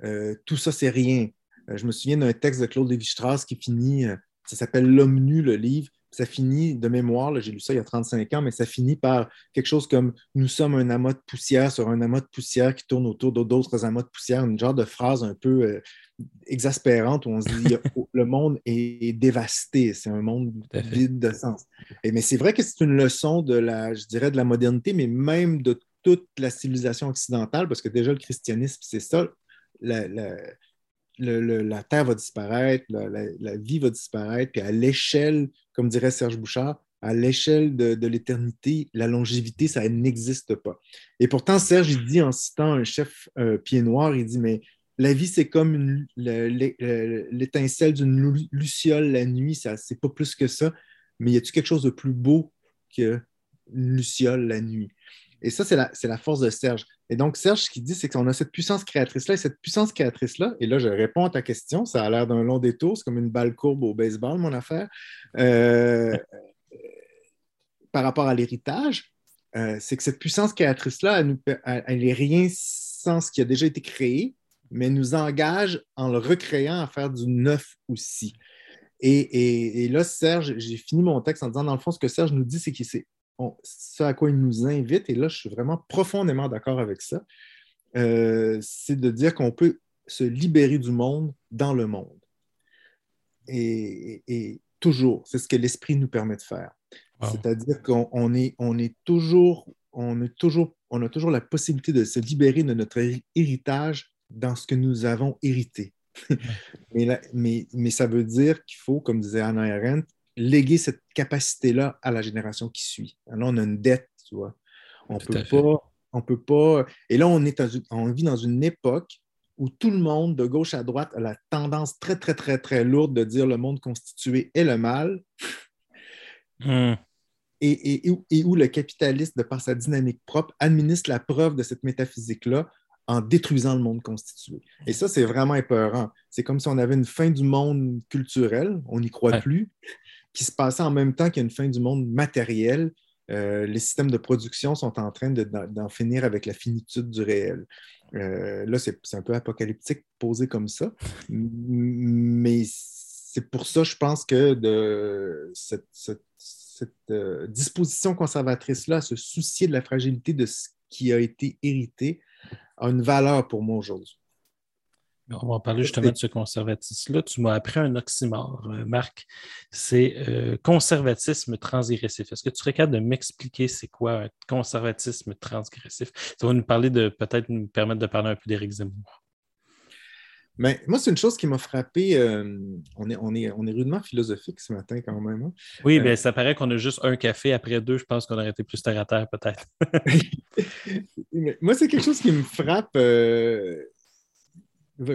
euh, tout ça, c'est rien. Euh, je me souviens d'un texte de Claude Lévi-Strauss qui finit, ça s'appelle L'homme nu, le livre. Ça finit de mémoire, j'ai lu ça il y a 35 ans, mais ça finit par quelque chose comme Nous sommes un amas de poussière sur un amas de poussière qui tourne autour d'autres amas de poussière, une genre de phrase un peu euh, exaspérante où on se dit (laughs) le monde est dévasté, c'est un monde vide de sens. Et, mais c'est vrai que c'est une leçon de la, je dirais, de la modernité, mais même de toute la civilisation occidentale, parce que déjà le christianisme, c'est ça. La, la- la terre va disparaître, la, vie va disparaître, puis à l'échelle, comme dirait Serge Bouchard, à l'échelle de, l'éternité, la longévité, ça n'existe pas. Et pourtant, Serge, il dit en citant un chef euh, pied noir, il dit, mais la vie, c'est comme une- le- le- le- l'étincelle d'une lu- luciole la nuit, ça, c'est pas plus que ça. Mais y a-t-il quelque chose de plus beau qu'une luciole la nuit? Et ça, c'est la, force de Serge. Et donc, Serge, ce qu'il dit, c'est qu'on a cette puissance créatrice-là. Et cette puissance créatrice-là, et là, je réponds à ta question, ça a l'air d'un long détour, c'est comme une balle courbe au baseball, mon affaire. Euh, (laughs) par rapport à l'héritage, euh, c'est que cette puissance créatrice-là, elle, elle- elle est rien sans ce qui a déjà été créé, mais nous engage en le recréant à faire du neuf aussi. Et, là, Serge, j'ai fini mon texte en disant, dans le fond, ce que Serge nous dit, c'est c'est on- ce à quoi il nous invite, et là, je suis vraiment profondément d'accord avec ça, euh, c'est de dire qu'on peut se libérer du monde dans le monde. Et, et- et toujours, c'est ce que l'esprit nous permet de faire. Wow. C'est-à-dire qu'on on est, on est toujours, on est toujours, on a toujours la possibilité de se libérer de notre héri- héritage dans ce que nous avons hérité. (laughs) mais, mais, mais ça veut dire qu'il faut, comme disait Hannah Arendt, léguer cette capacité-là à la génération qui suit. Là, on a une dette, tu vois. On Tout peut pas, on peut pas. Et là, on est dans une- on vit dans une époque où tout le monde, de gauche à droite, a la tendance très, très, très, très lourde de dire le monde constitué est le mal Hum, et, et- et où- et où le capitaliste, de par sa dynamique propre, administre la preuve de cette métaphysique-là en détruisant le monde constitué. Et ça, c'est vraiment épeurant. C'est comme si on avait une fin du monde culturel, on n'y croit Ouais. plus, qui se passait en même temps qu'il y a une fin du monde matériel. Euh, les systèmes de production sont en train de- d'en finir avec la finitude du réel. Euh, là, c'est un peu apocalyptique posé comme ça, mais c'est pour ça, je pense que cette, euh, disposition conservatrice-là, se soucier de la fragilité de ce qui a été hérité, a une valeur pour moi aujourd'hui. On va parler justement de ce conservatisme-là. Tu m'as appris un oxymore, euh, Marc. C'est euh, conservatisme transgressif. Est-ce que tu serais capable de m'expliquer c'est quoi un conservatisme transgressif? Ça va nous parler de peut-être nous permettre de parler un peu d'Éric Zemmour. Mais moi, c'est une chose qui m'a frappé. euh, on, est, on, est, on est rudement philosophique ce matin quand même. hein. Oui, Euh, bien, ça paraît qu'on a juste un café. Après deux, je pense qu'on aurait été plus terre à terre, peut-être. (laughs) Moi, c'est quelque chose qui me frappe, euh,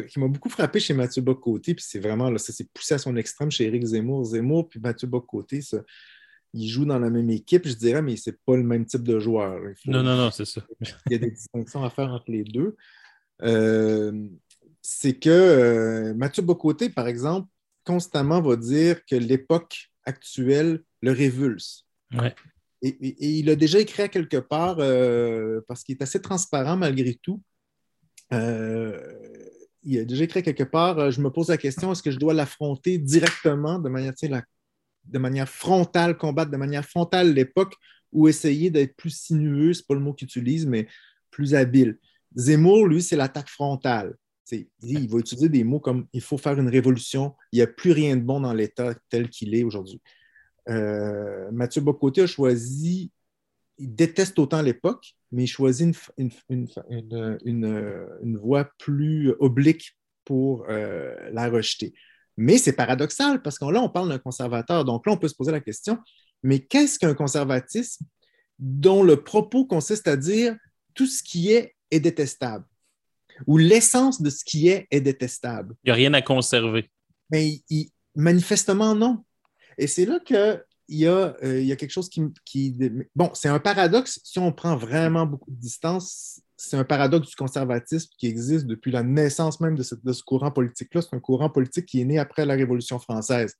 qui m'a beaucoup frappé chez Mathieu Bocoté, puis c'est vraiment, là, ça s'est poussé à son extrême chez Éric Zemmour. Zemmour puis Mathieu Bocoté, ça, ils jouent dans la même équipe, je dirais, mais c'est pas le même type de joueur. Faut- Non, non, non, c'est ça. il y a des distinctions à faire entre les deux. Euh, c'est que euh, Mathieu Bocoté, par exemple, constamment va dire que l'époque actuelle le révulse. Ouais. Et, et- et il a déjà écrit à quelque part, euh, parce qu'il est assez transparent malgré tout, euh, il a déjà écrit quelque part, euh, je me pose la question, est-ce que je dois l'affronter directement, de manière, frontale, combattre de manière frontale l'époque, ou essayer d'être plus sinueux, c'est pas le mot qu'il utilise, mais plus habile. Zemmour, lui, c'est l'attaque frontale. Il va utiliser des mots comme il faut faire une révolution, il n'y a plus rien de bon dans l'État tel qu'il est aujourd'hui. Euh, Mathieu Bocoté a choisi, il déteste autant l'époque, mais il choisit une, une, une, une, voie plus oblique pour euh, la rejeter. Mais c'est paradoxal parce que là, on parle d'un conservateur. Donc là, on peut se poser la question, mais qu'est-ce qu'un conservatisme dont le propos consiste à dire tout ce qui est est détestable ou l'essence de ce qui est est détestable? Il n'y a rien à conserver. Mais il- il- manifestement, non. Et c'est là qu'il y, a, euh, il y a quelque chose qui. qui bon, c'est un paradoxe si on prend vraiment beaucoup de distance. c'est un paradoxe du conservatisme qui existe depuis la naissance même de, ce courant politique-là. C'est un courant politique qui est né après la Révolution française.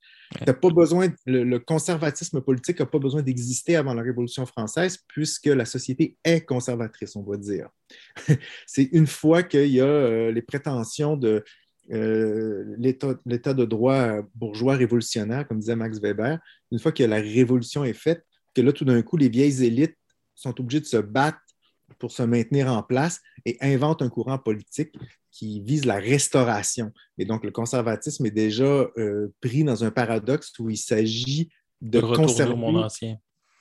pas besoin, le, conservatisme politique n'a pas besoin d'exister avant la Révolution française puisque la société est conservatrice, on va dire. (laughs) c'est une fois qu'il y a euh, les prétentions de euh, l'état de droit bourgeois révolutionnaire, comme disait Max Weber, une fois que la révolution est faite, que là, tout d'un coup, les vieilles élites sont obligées de se battre pour se maintenir en place et invente un courant politique qui vise la restauration. Et donc, le conservatisme est déjà euh, pris dans un paradoxe où il s'agit de, conserver... au monde ancien.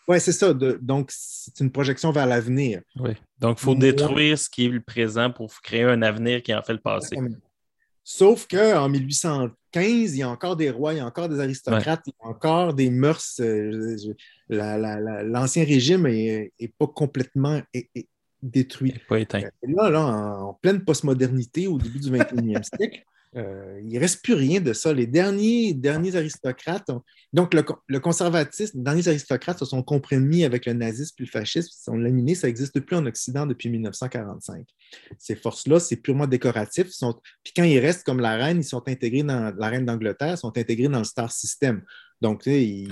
Oui, c'est ça. donc, c'est une projection vers l'avenir. Oui. Donc, il faut détruire ce qui est le présent pour créer un avenir qui en fait le passé. Sauf qu'en 1815, il y a encore des rois, il y a encore des aristocrates, il y a encore des mœurs. Euh, l'ancien régime n'est pas complètement détruit. Pas éteint. Euh, là, là, en, pleine postmodernité, au début du (laughs) 21e siècle, euh, il ne reste plus rien de ça. Les derniers, derniers aristocrates, donc le, conservatisme, les derniers aristocrates se sont compromis avec le nazisme et le fascisme, ils sont laminés, ça n'existe plus en Occident depuis 1945. Ces forces-là, c'est purement décoratif. Sont... Puis quand ils restent comme la reine, ils sont intégrés dans la reine d'Angleterre, sont intégrés dans le Star System. Donc, tu sais, ils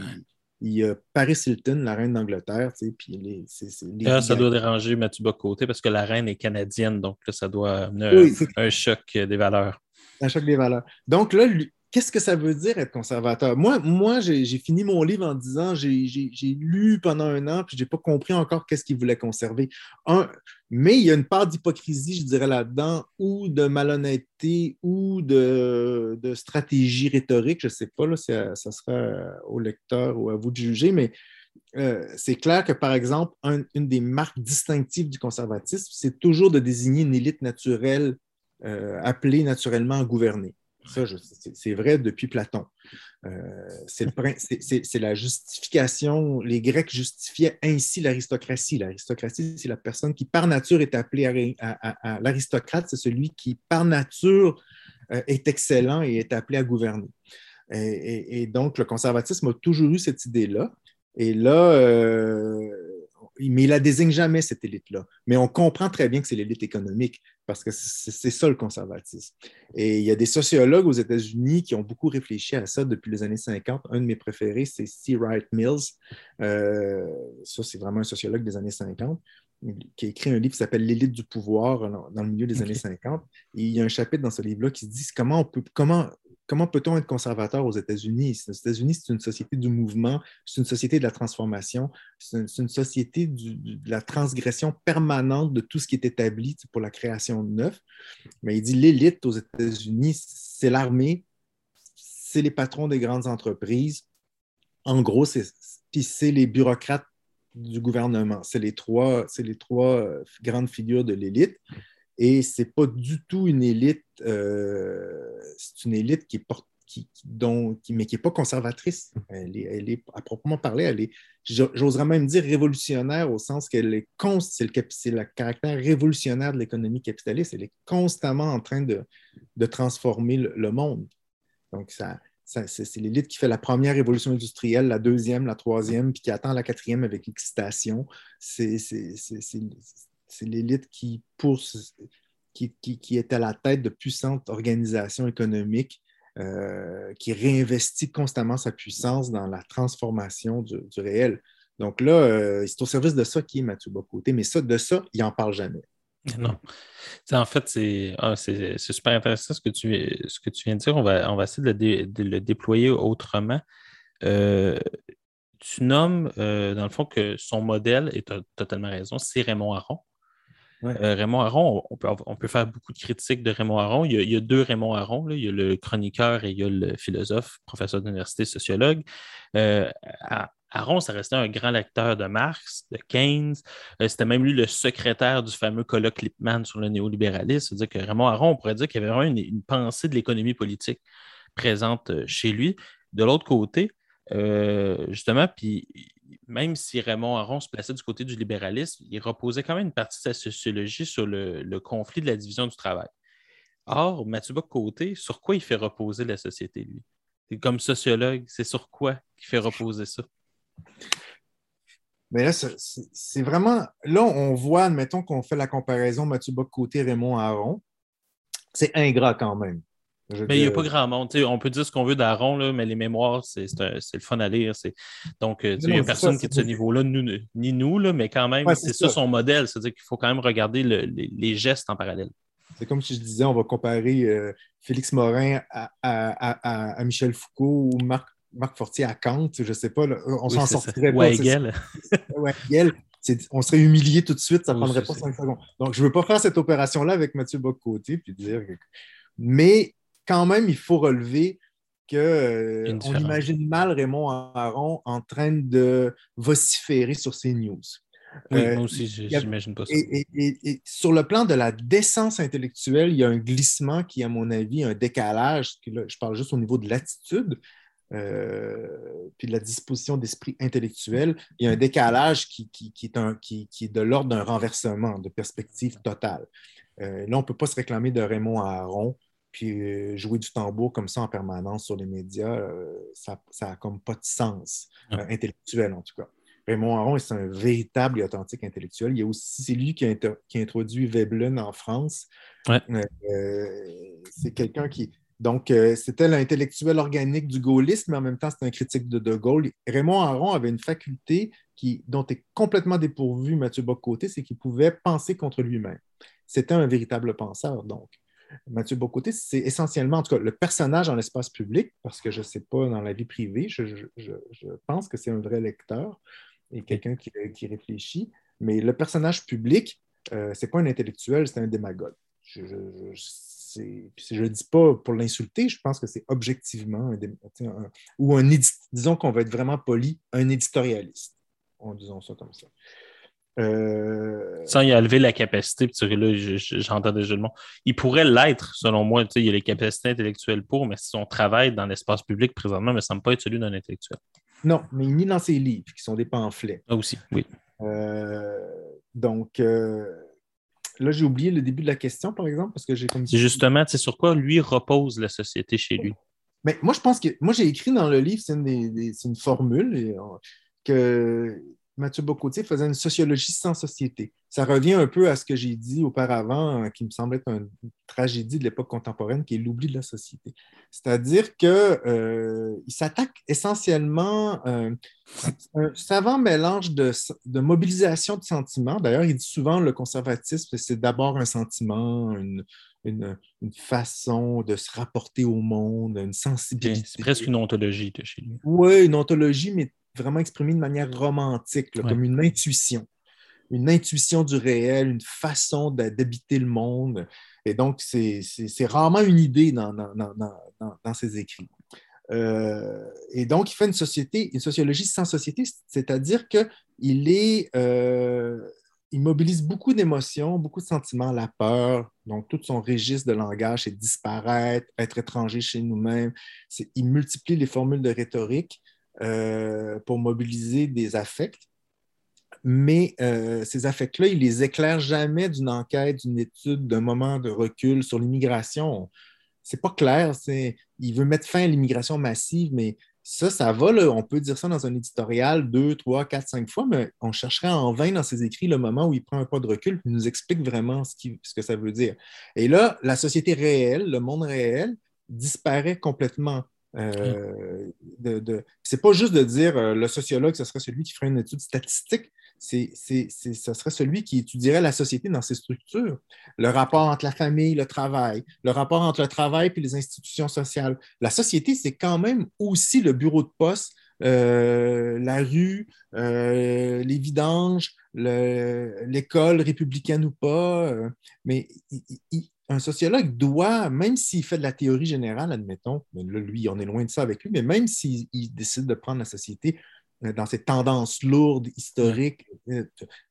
il y a Paris Hilton, la reine d'Angleterre, tu sais, puis les, ça doit déranger Mathieu Bocoté parce que la reine est canadienne, donc là, ça doit amener un, choc des valeurs. Un choc des valeurs. Donc là, qu'est-ce que ça veut dire être conservateur? Moi, moi j'ai fini mon livre en disant j'ai lu pendant un an, puis je n'ai pas compris encore qu'est-ce qu'il voulait conserver. Mais il y a une part d'hypocrisie, je dirais, là-dedans, ou de malhonnêteté, ou de, stratégie rhétorique. Je ne sais pas, là, ça, sera au lecteur ou à vous de juger, mais euh, c'est clair que, par exemple, une des marques distinctives du conservatisme, c'est toujours de désigner une élite naturelle euh, appelée naturellement à gouverner. Ça, c'est vrai depuis Platon. Euh, c'est la justification. Les Grecs justifiaient ainsi l'aristocratie. L'aristocratie, c'est la personne qui, par nature, est appelée à, l'aristocrate, c'est celui qui, par nature, euh, est excellent et est appelé à gouverner. Et, donc, le conservatisme a toujours eu cette idée-là. Et là, euh, mais il la désigne jamais, cette élite-là. Mais on comprend très bien que c'est l'élite économique parce que c'est ça le conservatisme. Et il y a des sociologues aux États-Unis qui ont beaucoup réfléchi à ça depuis les années 50. Un de mes préférés, c'est C. Wright Mills. Euh, ça, c'est vraiment un sociologue des années 50 qui a écrit un livre qui s'appelle L'élite du pouvoir dans le milieu des années 50. Et il y a un chapitre dans ce livre-là qui se dit comment on peut, comment, comment peut-on être conservateur aux États-Unis? Les États-Unis, c'est une société du mouvement, c'est une société de la transformation, c'est une, société de la transgression permanente de tout ce qui est établi pour la création de neuf. Mais il dit l'élite aux États-Unis, c'est l'armée, c'est les patrons des grandes entreprises. En gros, c'est les bureaucrates du gouvernement. C'est les trois, les trois euh, grandes figures de l'élite. Et ce n'est pas du tout une élite, euh, c'est une élite qui est qui, dont, qui, mais qui n'est pas conservatrice. Elle est, elle est, à proprement parler, elle est, j'oserais même dire révolutionnaire au sens qu'elle est c'est le, c'est le caractère révolutionnaire de l'économie capitaliste. Elle est constamment en train de, de transformer le, monde. Donc, ça, ça c'est, l'élite qui fait la première révolution industrielle, la deuxième, la troisième, puis qui attend la quatrième avec l'excitation. C'est, c'est l'élite qui, qui, qui, est à la tête de puissantes organisations économiques euh, qui réinvestit constamment sa puissance dans la transformation du, réel. Donc là, euh, c'est au service de ça qui est Mathieu Bocoté, mais ça, de ça, il n'en parle jamais. (laughs) Non. en fait, ah, c'est super intéressant ce que, tu, ce que tu viens de dire. On va, on va essayer de le, déployer autrement. Euh, tu nommes, dans le fond, que son modèle, et tu as totalement raison, c'est Raymond Aron. Euh, Raymond Aron, on peut, faire beaucoup de critiques de Raymond Aron. Il y a, deux Raymond Aron. Il y a le chroniqueur et il y a le philosophe, professeur d'université, sociologue. Euh, Aron, ça restait un grand lecteur de Marx, de Keynes. Euh, c'était même lui le secrétaire du fameux colloque Lippmann sur le néolibéralisme. C'est-à-dire que Raymond Aron, on pourrait dire qu'il y avait vraiment une, pensée de l'économie politique présente chez lui. De l'autre côté, justement, puis même si Raymond Aron se plaçait du côté du libéralisme, il reposait quand même une partie de sa sociologie sur le, conflit de la division du travail. Or, Mathieu Côté, sur quoi il fait reposer la société, lui? Comme sociologue, c'est sur quoi qu'il fait reposer ça? Mais là, c'est c'est vraiment. Là, on voit, admettons qu'on fait la comparaison Mathieu Bock-Côté, Raymond Aron. C'est ingrat quand même. Mais il n'y a pas grand monde. Tu sais, on peut dire ce qu'on veut d'Aaron, là, mais les mémoires, c'est c'est un- c'est le fun à lire. c'est- Donc, euh, il n'y a personne ça, qui est de ce niveau-là, nous- ni nous, là, mais quand même, Ouais, c'est ça ça. son modèle. C'est-à-dire qu'il faut quand même regarder le- les, les gestes en parallèle. C'est comme si je disais, on va comparer euh, Félix Morin à, à- à- Michel Foucault ou Marc, Marc Fortier à Kant. Je ne sais pas, là, on Oui, s'en sortirait pas. Hegel. (laughs) Ouais, Hegel, c'est- on serait humilié tout de suite, ça ne Oui, prendrait pas cinq secondes. Donc, je ne veux pas faire cette opération-là avec Mathieu Bock-Côté puis dire. que- Mais quand même, il faut relever qu'on différence. imagine mal Raymond Aron en train de vociférer sur ses news. Oui, Euh, moi aussi, j'imagine pas ça. Et, et- et- et sur le plan de la décence intellectuelle, il y a un glissement qui, à mon avis, un décalage. là, je parle juste au niveau de l'attitude, euh, puis de la disposition d'esprit intellectuel. Il y a un décalage qui, qui- qui est, un- qui- est de l'ordre d'un renversement, de perspective totale. Euh, là, on ne peut pas se réclamer de Raymond Aron, puis euh, jouer du tambour comme ça en permanence sur les médias. euh, ça n'a comme pas de sens, Non. euh, intellectuel en tout cas. Raymond Aron, c'est un véritable et authentique intellectuel. Il y a aussi, c'est lui qui a, inter- qui a introduit Veblen en France. Ouais. Euh, c'est quelqu'un qui. Donc, euh, c'était l'intellectuel organique du gaullisme, mais en même temps, c'était un critique de De Gaulle. Raymond Aron avait une faculté qui, dont est complètement dépourvu Mathieu Bocoté, c'est qu'il pouvait penser contre lui-même. C'était un véritable penseur, donc. Mathieu Bocoté, c'est essentiellement, en tout cas, le personnage dans l'espace public, parce que je ne sais pas dans la vie privée, je, pense que c'est un vrai lecteur et quelqu'un qui, réfléchit, mais le personnage public, euh, c'est pas un intellectuel, c'est un démagogue. Je, ne dis pas pour l'insulter, je pense que c'est objectivement un, ou un disons qu'on va être vraiment poli, un éditorialiste. En disant ça comme ça. Euh, Sans y enlever la capacité, puis tu sais, là, je- je- j'entends déjà le mot. Il pourrait l'être, selon moi. Il y a les capacités intellectuelles pour, mais son travail dans l'espace public présentement ne me semble pas être celui d'un intellectuel. non, mais ni dans ses livres, qui sont des pamphlets. Ah, aussi, oui. Euh, donc, euh, là, j'ai oublié le début de la question, par exemple, parce que j'ai comme C'est justement, tu sais, sur quoi lui repose la société chez lui? Mais moi, je pense que. Moi, j'ai écrit dans le livre, c'est une, des- des- c'est une formule et, euh, que Mathieu Bocotier faisait une sociologie sans société. Ça revient un peu à ce que j'ai dit auparavant, euh, qui me semble être une tragédie de l'époque contemporaine, qui est l'oubli de la société. C'est-à-dire qu'il s'attaque essentiellement euh, un savant mélange de, de mobilisation de sentiments. D'ailleurs, il dit souvent le conservatisme, c'est d'abord un sentiment, une, une, une façon de se rapporter au monde, une sensibilité. C'est presque une ontologie de chez lui. Oui, une ontologie, mais vraiment exprimée de manière romantique, là, Ouais. comme une intuition. Une intuition du réel, une façon d'habiter le monde. Et donc, c'est rarement une idée dans, dans, dans, dans- dans- dans ses écrits. Euh, et donc, il fait une société, une sociologie sans société, c'est-à-dire qu'il est, euh, il mobilise beaucoup d'émotions, beaucoup de sentiments, la peur, donc tout son registre de langage, c'est disparaître, être étranger chez nous-mêmes. Il multiplie les formules de rhétorique euh, pour mobiliser des affects, mais euh, ces affects-là, il les éclaire jamais d'une enquête, d'une étude, d'un moment de recul sur l'immigration. C'est pas clair. Il veut mettre fin à l'immigration massive, mais ça, ça va. On peut dire ça dans un éditorial deux, trois, quatre, cinq fois, mais on chercherait en vain dans ses écrits le moment où il prend un pas de recul et nous explique vraiment ce que ça veut dire. Et là, la société réelle, le monde réel, disparaît complètement. Euh, de, de- C'est pas juste de dire euh, le sociologue, ce serait celui qui ferait une étude statistique, c'est, c'est, ce serait celui qui étudierait la société dans ses structures, le rapport entre la famille et le travail, le rapport entre le travail et les institutions sociales. La société, c'est quand même aussi le bureau de poste, euh, la rue, les vidanges, le- l'école républicaine ou pas. mais il- un sociologue doit, même s'il fait de la théorie générale, admettons, mais là, lui, on est loin de ça avec lui, mais même s'il il décide de prendre la société euh, dans ses tendances lourdes, historiques, euh,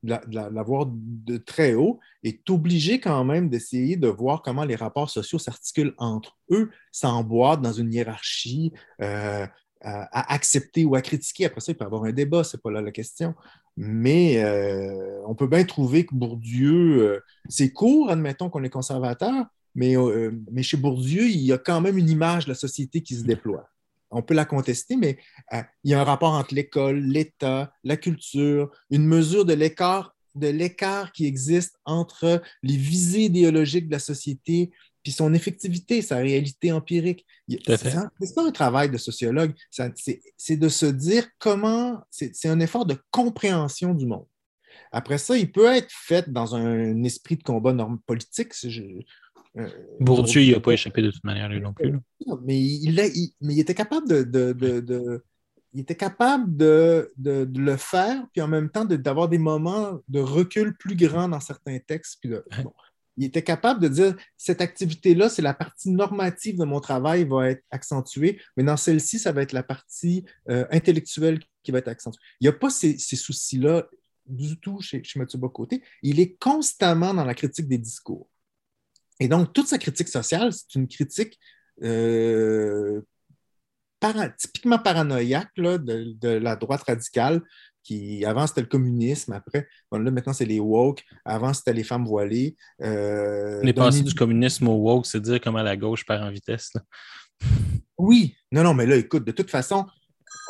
de la- voir de très haut, est obligé quand même d'essayer de voir comment les rapports sociaux s'articulent entre eux, s'emboîtent dans une hiérarchie, euh, à, à accepter ou à critiquer. Après ça, il peut y avoir un débat, c'est pas là la question. Mais euh, on peut bien trouver que Bourdieu, euh, c'est court, admettons qu'on est conservateur, mais, euh, mais chez Bourdieu, il y a quand même une image de la société qui se déploie. on peut la contester, mais il y a un rapport entre l'école, l'État, la culture, une mesure de l'écart de l'écart qui existe entre les visées idéologiques de la société puis son effectivité, sa réalité empirique. C'est pas un travail de sociologue, c'est de se dire comment, c'est un effort de compréhension du monde. Après ça, il peut être fait dans un esprit de combat norme politique. Euh, Bourdieu, il n'a pas échappé de toute manière, lui non plus. Mais il, mais il était capable de, il était capable de, le faire, puis en même temps d'avoir des moments de recul plus grands dans certains textes. Puis il était capable de dire cette activité-là, c'est la partie normative de mon travail va être accentuée, mais dans celle-ci, ça va être la partie euh, intellectuelle qui va être accentuée. Il n'y a pas ces, soucis-là du tout chez, chez Mathieu Bocoté. Il est constamment dans la critique des discours. Et donc, toute sa critique sociale, c'est une critique euh, typiquement paranoïaque de, la droite radicale, qui avant c'était le communisme, après, bon, là maintenant c'est les woke, avant c'était les femmes voilées. Euh, on est passé du communisme au woke, c'est dire comment la gauche perd en vitesse. Oui, non, non, mais là, écoute, de toute façon,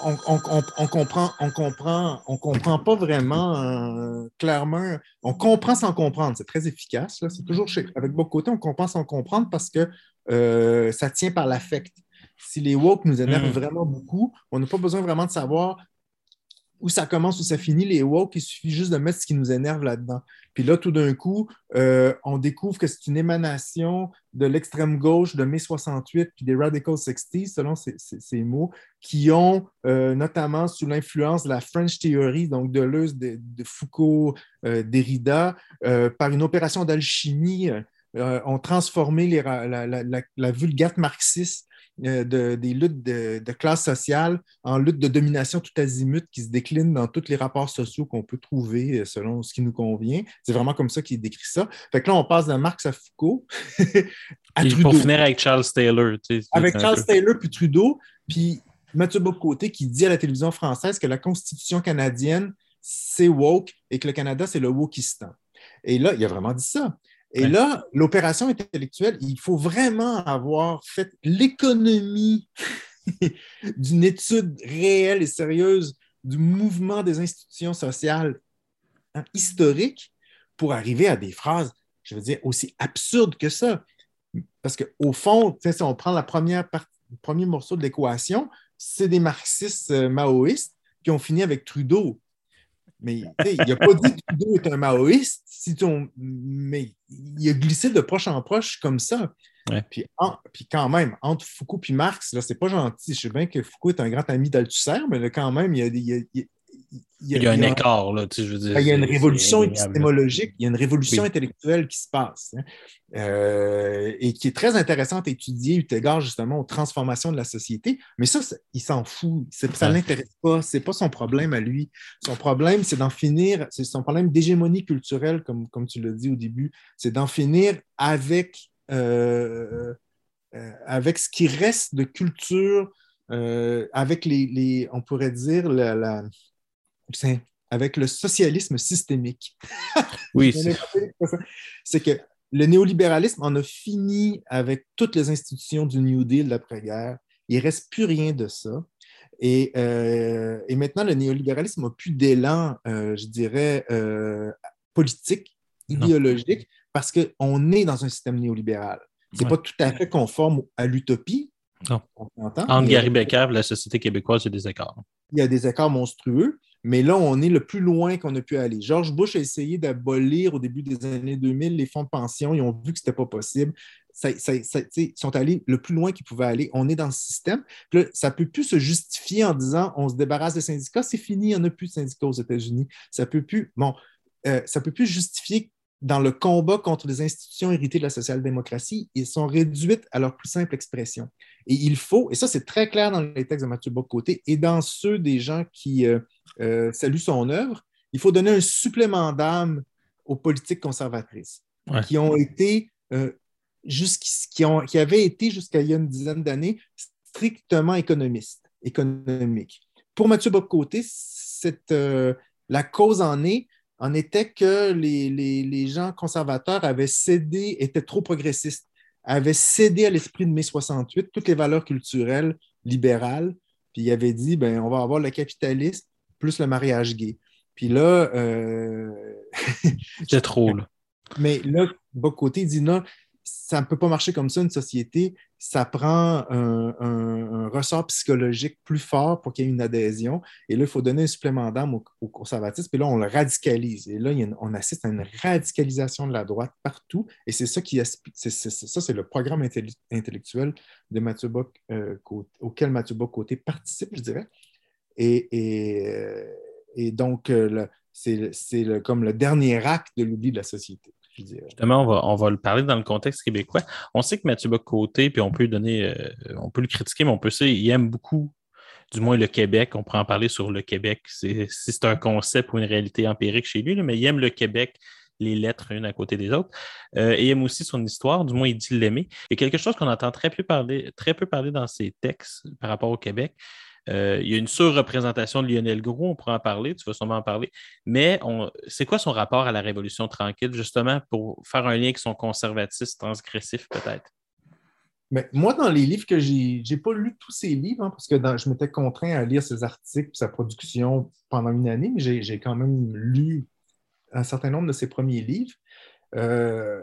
on, comprend, on comprend, on comprend pas vraiment euh, clairement. On comprend sans comprendre. C'est très efficace. C'est toujours chez, avec beaucoup de côté, on comprend sans comprendre parce que euh, ça tient par l'affect. Si les woke nous énervent hmm. vraiment beaucoup, on n'a pas besoin vraiment de savoir où ça commence, où ça finit, les woke, il suffit juste de mettre ce qui nous énerve là-dedans. Puis là, tout d'un coup, euh, on découvre que c'est une émanation de l'extrême gauche de mai 68 puis des Radical 60 selon ces, mots, qui ont, euh, notamment sous l'influence de la French Theory, donc de Deleuze, de, de Foucault, euh, Derrida, par une opération d'alchimie, ont transformé la, la, la, vulgate marxiste euh, de, des luttes de, classe sociale en lutte de domination tout azimut qui se décline dans tous les rapports sociaux qu'on peut trouver euh, selon ce qui nous convient. C'est vraiment comme ça qu'il décrit ça. Fait que là, on passe de Marx (laughs) à Foucault. à Trudeau. Pour finir avec Charles Taylor. avec Charles Taylor puis Trudeau, puis Mathieu Bocoté qui dit à la télévision française que la Constitution canadienne, c'est woke et que le Canada, c'est le wokistan. Et là, il a vraiment dit ça. Et là, l'opération intellectuelle, il faut vraiment avoir fait l'économie (laughs) d'une étude réelle et sérieuse du mouvement des institutions sociales hein, historiques pour arriver à des phrases, je veux dire, aussi absurdes que ça. Parce qu'au fond, si on prend la première le premier morceau de l'équation, c'est des marxistes euh, maoïstes qui ont fini avec Trudeau. Mais il n'a pas dit que Trudeau est un maoïste, si mais il a glissé de proche en proche comme ça. Puis, puis, quand même, entre Foucault et Marx, c'est pas gentil. Je sais bien que Foucault est un grand ami d'Althusser, mais quand même, il y a, il il y a, un écart, là, tu sais, je veux dire. Il y a une révolution épistémologique, il y a une révolution intellectuelle qui se passe hein, euh, et qui est très intéressante à étudier eu égard justement aux transformations de la société. Mais ça, il s'en fout. Ça ne l'intéresse pas. Ce n'est pas son problème à lui. Son problème, c'est d'en finir, c'est son problème d'hégémonie culturelle, comme, comme tu l'as dit au début, c'est d'en finir avec, euh, euh, avec ce qui reste de culture. avec les, les, on pourrait dire, la avec le socialisme systémique. (laughs) Oui. (laughs) c'est que le néolibéralisme en a fini avec toutes les institutions du New Deal d'après-guerre. Il ne reste plus rien de ça. Et, euh, maintenant, le néolibéralisme n'a plus d'élan, euh, je dirais, euh, politique, idéologique, parce qu'on est dans un système néolibéral. Ce n'est pas tout à fait conforme à l'utopie. Non. Entre Gary Becker et la société québécoise, il y a des écarts. Il y a des écarts monstrueux. Mais là, on est le plus loin qu'on a pu aller. George Bush a essayé d'abolir au début des années 2000 les fonds de pension. Ils ont vu que ce n'était pas possible. ils sont allés le plus loin qu'ils pouvaient aller. On est dans le système. ça ne peut plus se justifier en disant on se débarrasse des syndicats, c'est fini, il n'y en a plus de syndicats aux États-Unis. Ça peut plus, bon, euh, ça peut plus justifier dans le combat contre les institutions héritées de la social-démocratie, ils sont réduites à leur plus simple expression. Et il faut, et ça c'est très clair dans les textes de Mathieu Bocoté et dans ceux des gens qui euh, euh, saluent son œuvre, il faut donner un supplément d'âme aux politiques conservatrices qui ont été euh, qui, ont, qui avaient été jusqu'à il y a une dizaine d'années strictement économistes, économiques. Pour Mathieu Bocoté, cette, la cause en est en était que les, gens conservateurs avaient cédé, étaient trop progressistes, avaient cédé à l'esprit de mai 68, toutes les valeurs culturelles libéral, puis il avait dit ben, on va avoir le capitalisme plus le mariage gay. Puis là. Euh... (laughs) C'est trop, là. Mais là, côté, il dit non, ça ne peut pas marcher comme ça, une société. Ça prend un, ressort psychologique plus fort pour qu'il y ait une adhésion. Et là, il faut donner un supplément d'âme au, conservatisme. Et là, on le radicalise. Et là, on assiste à une radicalisation de la droite partout. Et c'est ça qui ça, c'est le programme intellectuel de euh, auquel Mathieu Bock participe, je dirais. Et, et, euh, donc, euh, c'est, comme le dernier acte de l'oubli de la société. Justement, on va, on le parler dans le contexte québécois. On sait que Mathieu Bocoté, puis on peut lui donner, euh, on peut le critiquer, mais on peut dire qu'il aime beaucoup, du moins le Québec. On pourrait en parler sur le Québec, si c'est un concept ou une réalité empirique chez lui, mais il aime le Québec, les lettres une à côté des autres. Euh, et il aime aussi son histoire, du moins il dit l'aimer. Et quelque chose qu'on entend très peu parler, très peu parler dans ses textes par rapport au Québec, euh, il y a une surreprésentation de Lionel Gros, on pourra en parler, tu vas sûrement en parler. Mais c'est quoi son rapport à la Révolution tranquille, justement, pour faire un lien avec son conservatisme transgressif, peut-être? Mais moi, dans les livres que j'ai, j'ai pas lu tous ces livres, hein, parce que je m'étais contraint à lire ses articles sa production pendant une année, mais j'ai, quand même lu un certain nombre de ses premiers livres. Euh,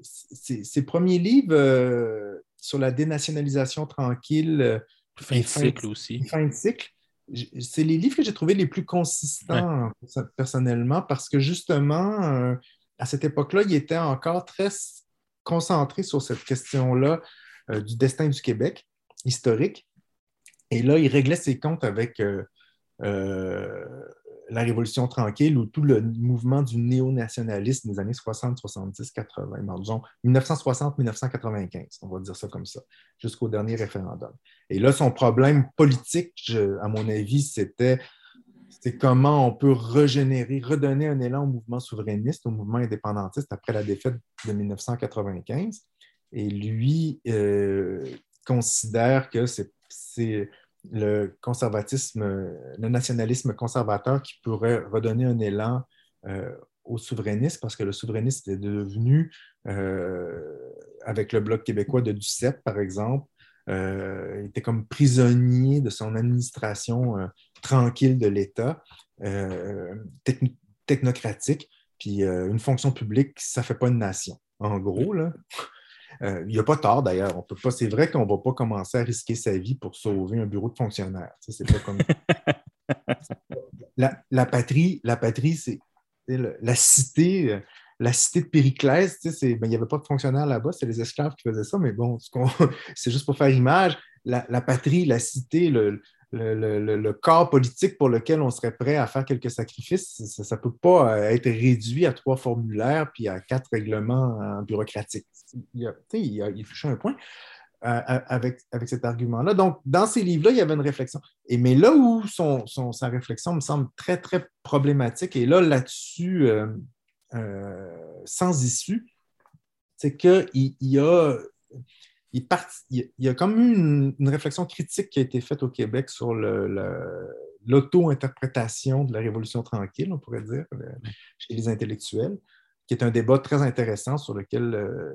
ses, premiers livres euh, sur la dénationalisation tranquille, Fin de cycle aussi. Fin de cycle. C'est les livres que j'ai trouvés les plus consistants personnellement parce que justement, euh, à cette époque-là, il était encore très concentré sur cette question-là euh, du destin du Québec historique. Et là, il réglait ses comptes avec euh, la Révolution tranquille ou tout le mouvement du néo-nationalisme des années 60, 70, 80, disons 1960-1995, on va dire ça comme ça, jusqu'au dernier référendum. Et là, son problème politique, à mon avis, c'était comment on peut régénérer, redonner un élan au mouvement souverainiste, au mouvement indépendantiste après la défaite de 1995. Et lui euh, considère que c'est le conservatisme, le nationalisme conservateur qui pourrait redonner un élan euh, au souverainisme, parce que le souverainisme est devenu, euh, avec le Bloc québécois de Duceppe, par exemple, euh, était comme prisonnier de son administration tranquille de l'État, technocratique, puis une fonction publique, ça ne fait pas une nation. En gros, là, euh, il n'y a pas tort d'ailleurs. On peut pas. C'est vrai qu'on ne va pas commencer à risquer sa vie pour sauver un bureau de fonctionnaire. C'est pas comme. (laughs) la, patrie, la patrie, c'est la cité. Euh, la cité de Périclès, ben, il n'y avait pas de fonctionnaires là-bas, c'est les esclaves qui faisaient ça, mais bon, (laughs) c'est juste pour faire image. La, la patrie, la cité, le, le, corps politique pour lequel on serait prêt à faire quelques sacrifices, ça ne peut pas euh, être réduit à trois formulaires puis à quatre règlements bureaucratiques. Il, a, il, a, un point euh, avec, avec cet argument-là. Donc, dans ces livres-là, il y avait une réflexion. Et, mais là où son, sa réflexion me semble très, très problématique, et là, là-dessus, euh, sans issue, c'est qu'il y a il, y a comme eu une, réflexion critique qui a été faite au Québec sur l'auto-interprétation de la Révolution tranquille, on pourrait dire, chez les intellectuels, qui est un débat très intéressant sur lequel euh,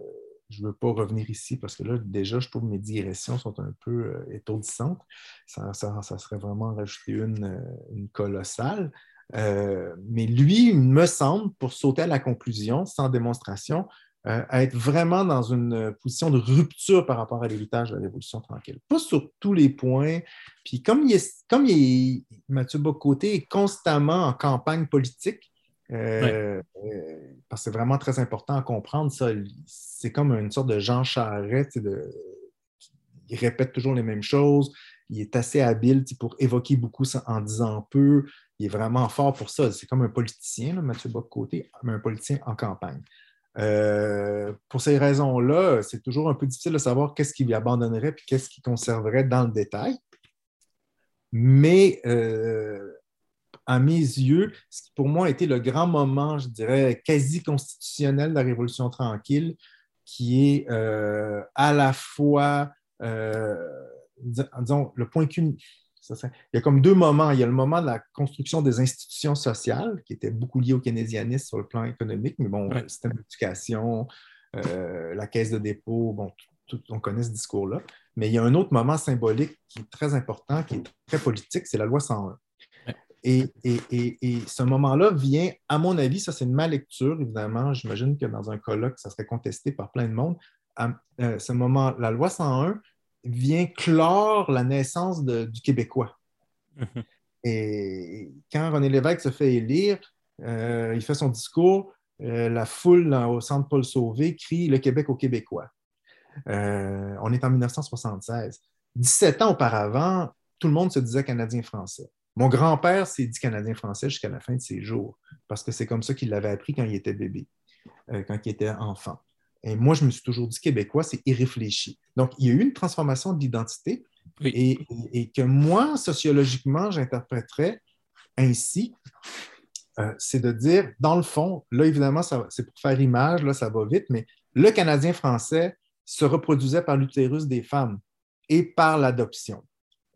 je ne veux pas revenir ici parce que là, déjà, je trouve que mes digressions sont un peu euh, étourdissantes. Ça, serait vraiment rajouter une, euh, une colossale. mais lui, il me semble, pour sauter à la conclusion, sans démonstration, euh, à être vraiment dans une position de rupture par rapport à l'héritage de la Révolution tranquille. Pas sur tous les points. Puis comme, il est, comme il Mathieu Bocoté est constamment en campagne politique, euh, euh, parce que c'est vraiment très important à comprendre ça. C'est comme une sorte de Jean Charest, de, il répète toujours les mêmes choses. Il est assez habile pour évoquer beaucoup en disant peu. Il est vraiment fort pour ça. C'est comme un politicien, Mathieu Bocoté, mais un politicien en campagne. Euh, pour ces raisons-là, c'est toujours un peu difficile de savoir qu'est-ce qu'il abandonnerait et qu'est-ce qu'il conserverait dans le détail. Mais euh, à mes yeux, ce qui pour moi a été le grand moment, je dirais, quasi constitutionnel de la Révolution tranquille, qui est euh, à la fois, disons, le point il y a comme deux moments. Il y a le moment de la construction des institutions sociales, qui était beaucoup lié au keynésianisme sur le plan économique, mais bon, le système d'éducation, euh, la caisse de dépôt, bon, on connaît ce discours-là. Mais il y a un autre moment symbolique qui est très important, qui est très politique, c'est la loi 101. Et, ce moment-là vient, à mon avis, ça c'est une ma lecture, évidemment, j'imagine que dans un colloque, ça serait contesté par plein de monde. Euh, ce moment, la loi 101 vient clore la naissance du Québécois. Mhm. Et quand René Lévesque se fait élire, euh, il fait son discours, euh, la foule au centre Paul Sauvé crie Le Québec aux Québécois. on est en 1976. 17 ans auparavant, tout le monde se disait Canadien-Français. Mon grand-père s'est dit Canadien-Français jusqu'à la fin de ses jours, parce que c'est comme ça qu'il l'avait appris quand il était bébé, euh, quand il était enfant. Et moi, je me suis toujours dit québécois, c'est irréfléchi. Donc, il y a eu une transformation d'identité et, que moi, sociologiquement, j'interpréterais ainsi. Euh, c'est de dire, dans le fond, là, évidemment, c'est pour faire image, là, ça va vite, mais le Canadien français se reproduisait par l'utérus des femmes et par l'adoption,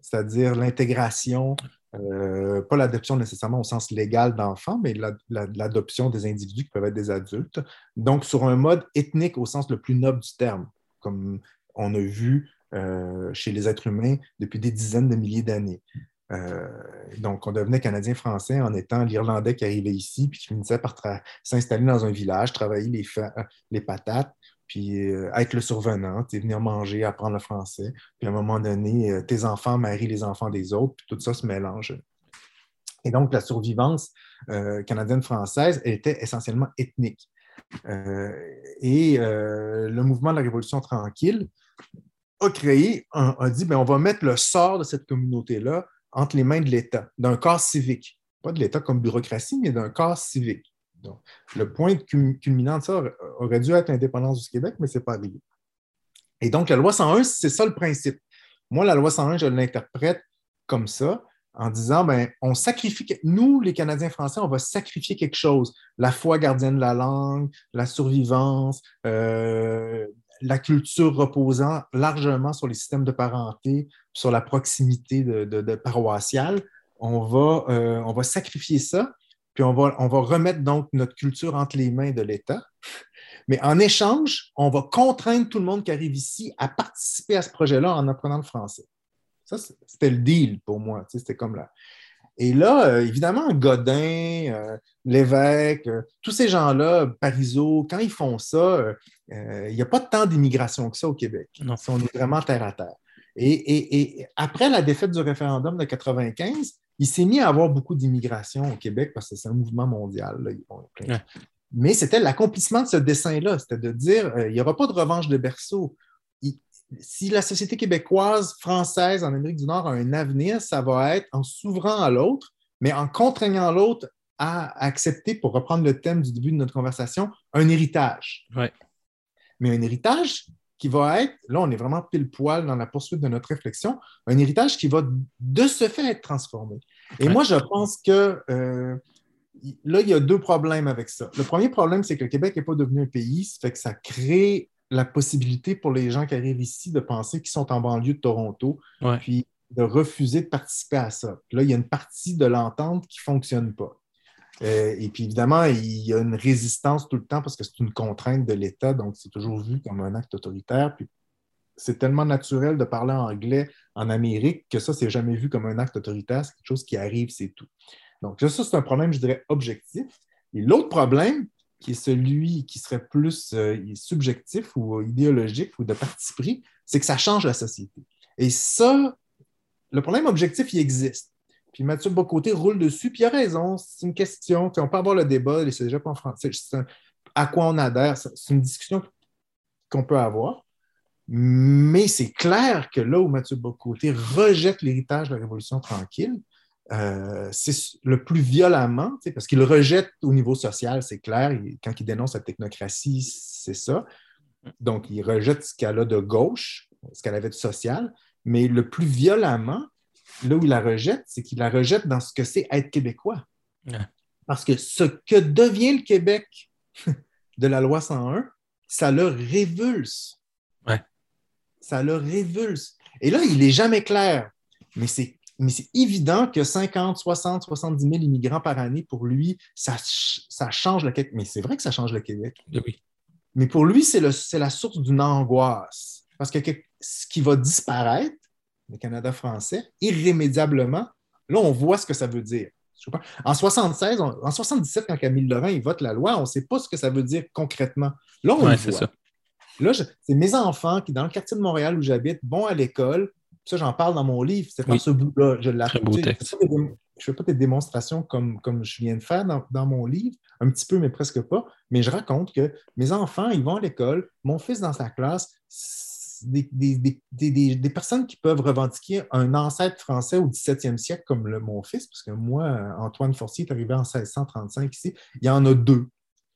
c'est-à-dire l'intégration euh, pas l'adoption nécessairement au sens légal d'enfants, mais l'adoption des individus qui peuvent être des adultes. Donc, sur un mode ethnique au sens le plus noble du terme, comme on a vu euh, chez les êtres humains depuis des dizaines de milliers d'années. Euh, donc, on devenait Canadien-Français en étant l'Irlandais qui arrivait ici, puis qui finissait par s'installer dans un village, travailler les, les patates, puis euh, être le survenant, venir manger, apprendre le français. Puis à un moment donné, euh, tes enfants marient les enfants des autres, puis tout ça se mélange. Et donc, la survivance euh, canadienne-française était essentiellement ethnique. et le mouvement de la Révolution tranquille a créé, a, dit, bien, on va mettre le sort de cette communauté-là entre les mains de l'État, d'un corps civique. Pas de l'État comme bureaucratie, mais d'un corps civique le point culminant de ça aurait dû être l'indépendance du Québec, mais ce n'est pas arrivé. Et donc, la loi 101, c'est ça le principe. Moi, la loi 101, je l'interprète comme ça, en disant, ben, on sacrifie, nous, les Canadiens français, on va sacrifier quelque chose. La foi gardienne de la langue, la survivance, euh, la culture reposant largement sur les systèmes de parenté, sur la proximité de, paroissiale. Euh, on va sacrifier ça puis on va, on va remettre donc notre culture entre les mains de l'État. Mais en échange, on va contraindre tout le monde qui arrive ici à participer à ce projet-là en apprenant le français. Ça, c'était le deal pour moi. C'était comme là. Et là, euh, évidemment, Godin, euh, l'évêque, euh, tous ces gens-là, Parisot, quand ils font ça, il n'y a pas tant d'immigration que ça au Québec. Non. On est vraiment terre à terre. Et, et, après la défaite du référendum de 95, il s'est mis à avoir beaucoup d'immigration au Québec parce que c'est un mouvement mondial. Mais c'était l'accomplissement de ce dessin-là, c'était de dire euh, il n'y aura pas de revanche de berceau. si la société québécoise, française en Amérique du Nord a un avenir, ça va être en s'ouvrant à l'autre, mais en contraignant l'autre à accepter, pour reprendre le thème du début de notre conversation, un héritage. Mais un héritage qui va être, là on est vraiment pile poil dans la poursuite de notre réflexion, un héritage qui va de ce fait être transformé. Et moi je pense que euh, là il y a deux problèmes avec ça. Le premier problème, c'est que le Québec n'est pas devenu un pays, ça fait que ça crée la possibilité pour les gens qui arrivent ici de penser qu'ils sont en banlieue de Toronto, puis de refuser de participer à ça. Là, il y a une partie de l'entente qui ne fonctionne pas. Euh, et puis évidemment, il y a une résistance tout le temps parce que c'est une contrainte de l'État, donc c'est toujours vu comme un acte autoritaire. Puis c'est tellement naturel de parler anglais en Amérique que ça, c'est jamais vu comme un acte autoritaire, c'est quelque chose qui arrive, c'est tout. Donc ça, c'est un problème, je dirais, objectif. Et l'autre problème, qui est celui qui serait plus euh, subjectif ou idéologique ou de parti pris, c'est que ça change la société. Et ça, le problème objectif, il existe. Puis Mathieu Bocoté roule dessus, puis il a raison, c'est une question. On peut avoir le débat, c'est déjà pas en français. à quoi on adhère, c'est une discussion qu'on peut avoir. Mais c'est clair que là où Mathieu Bocoté rejette l'héritage de la Révolution tranquille, euh, c'est le plus violemment, parce qu'il rejette au niveau social, c'est clair. quand il dénonce la technocratie, c'est ça. Donc, il rejette ce qu'elle a de gauche, ce qu'elle avait de social, mais le plus violemment, là où il la rejette, c'est qu'il la rejette dans ce que c'est être québécois. Parce que ce que devient le Québec (laughs) de la loi 101, ça le révulse. Ça le révulse. Et là, il n'est jamais clair. Mais c'est, mais c'est évident que 50, 60, 70 000 immigrants par année, pour lui, ça, ça change le Québec. Mais c'est vrai que ça change le Québec. Oui. Mais pour lui, c'est, le, c'est la source d'une angoisse. Parce que ce qui va disparaître, le Canada français, irrémédiablement, là, on voit ce que ça veut dire. En 76, en 77, quand Camille Laurent il vote la loi, on ne sait pas ce que ça veut dire concrètement. Là, on le voit. Ça. Là, c'est mes enfants qui, dans le quartier de Montréal où j'habite, vont à l'école. Ça, j'en parle dans mon livre. C'est dans ce bout-là. Je l'ai je ne fais pas des démonstrations comme, comme je viens de faire dans, mon livre, un petit peu, mais presque pas, mais je raconte que mes enfants, ils vont à l'école, mon fils dans sa classe, des, des, personnes qui peuvent revendiquer un ancêtre français au 17e siècle comme le, mon fils, parce que moi, Antoine Forcier est arrivé en 1635 ici, il y en a deux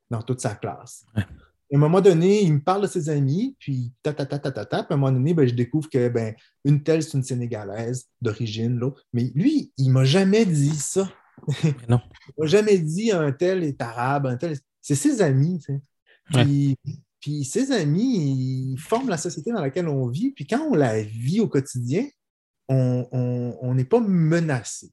dans toute sa classe. À un moment donné, il me parle de ses amis, puis ta ta ta ta ta, ta puis à un moment donné, ben, je découvre que ben, une telle, c'est une Sénégalaise d'origine, l'autre. Mais lui, il ne m'a jamais dit ça. non. (laughs) il ne m'a jamais dit un tel est arabe, un tel. C'est ses amis. Puis, puis ses amis, ils forment la société dans laquelle on vit. Puis quand on la vit au quotidien, on n'est pas menacé.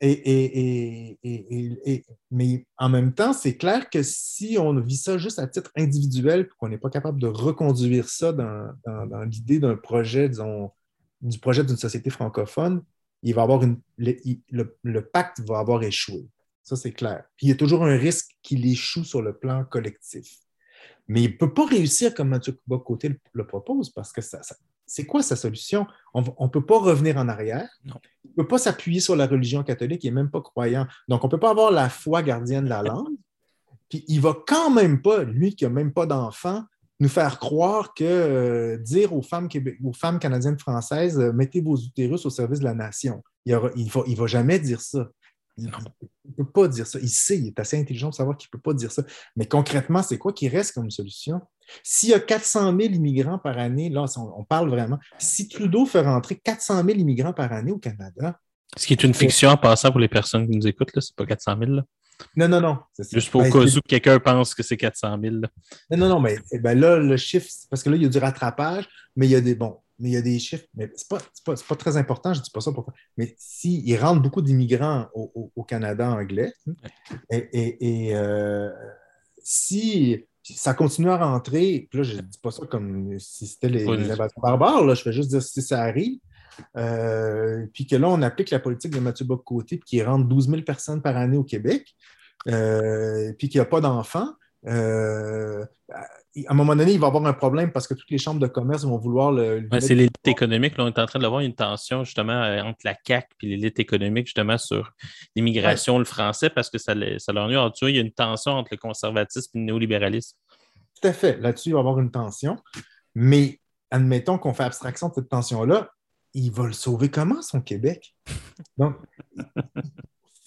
Et, et, mais en même temps, c'est clair que si on vit ça juste à titre individuel, qu'on n'est pas capable de reconduire ça dans, l'idée d'un projet, disons, du projet d'une société francophone, il va avoir une, le, le, pacte va avoir échoué. Ça, c'est clair. Puis il y a toujours un risque qu'il échoue sur le plan collectif. Mais il ne peut pas réussir comme Mathieu Côté le, propose parce que ça, c'est quoi sa solution? On ne peut pas revenir en arrière. Il ne peut pas s'appuyer sur la religion catholique, il n'est même pas croyant. Donc, on ne peut pas avoir la foi gardienne de la langue. Puis il ne va quand même pas, lui qui n'a même pas d'enfant, nous faire croire que euh, dire aux femmes, aux femmes canadiennes françaises, euh, mettez vos utérus au service de la nation. Il ne va, va jamais dire ça. Il ne peut pas dire ça. Il sait, il est assez intelligent pour savoir qu'il ne peut pas dire ça. Mais concrètement, c'est quoi qui reste comme solution? S'il y a 400 000 immigrants par année, là, on, parle vraiment, si Trudeau fait rentrer 400 000 immigrants par année au Canada. Ce qui est une fiction en passant pour les personnes qui nous écoutent, ce n'est pas 400 000. Non, non, non. Juste pour ben, cas où quelqu'un pense que c'est 400 000. Non, non, non, mais eh ben là, le chiffre, parce que là, il y a du rattrapage, mais il y a des, bon, mais il y a des chiffres, mais ce n'est pas, pas, très important, je ne dis pas ça pourquoi. Mais s'il rentre beaucoup d'immigrants au, Canada anglais, et, euh, si ça continue à rentrer, puis là, je ne dis pas ça comme si c'était les, les barbares, là, je vais juste dire si ça arrive, euh, puis que là, on applique la politique de Mathieu Bock-Côté, puis qu'il rentre 12 000 personnes par année au Québec, euh, puis qu'il n'y a pas d'enfants, euh, à un moment donné, il va y avoir un problème parce que toutes les chambres de commerce vont vouloir le. c'est l'élite économique. Là, on est en train d'avoir une tension justement euh, entre la CAC et l'élite économique justement sur l'immigration, le français, parce que ça, ça leur nuit. Tu vois, il y a une tension entre le conservatisme et le néolibéralisme. Tout à fait. Là-dessus, il va y avoir une tension. Mais admettons qu'on fait abstraction de cette tension-là, il va le sauver comment, son Québec? (laughs) Donc,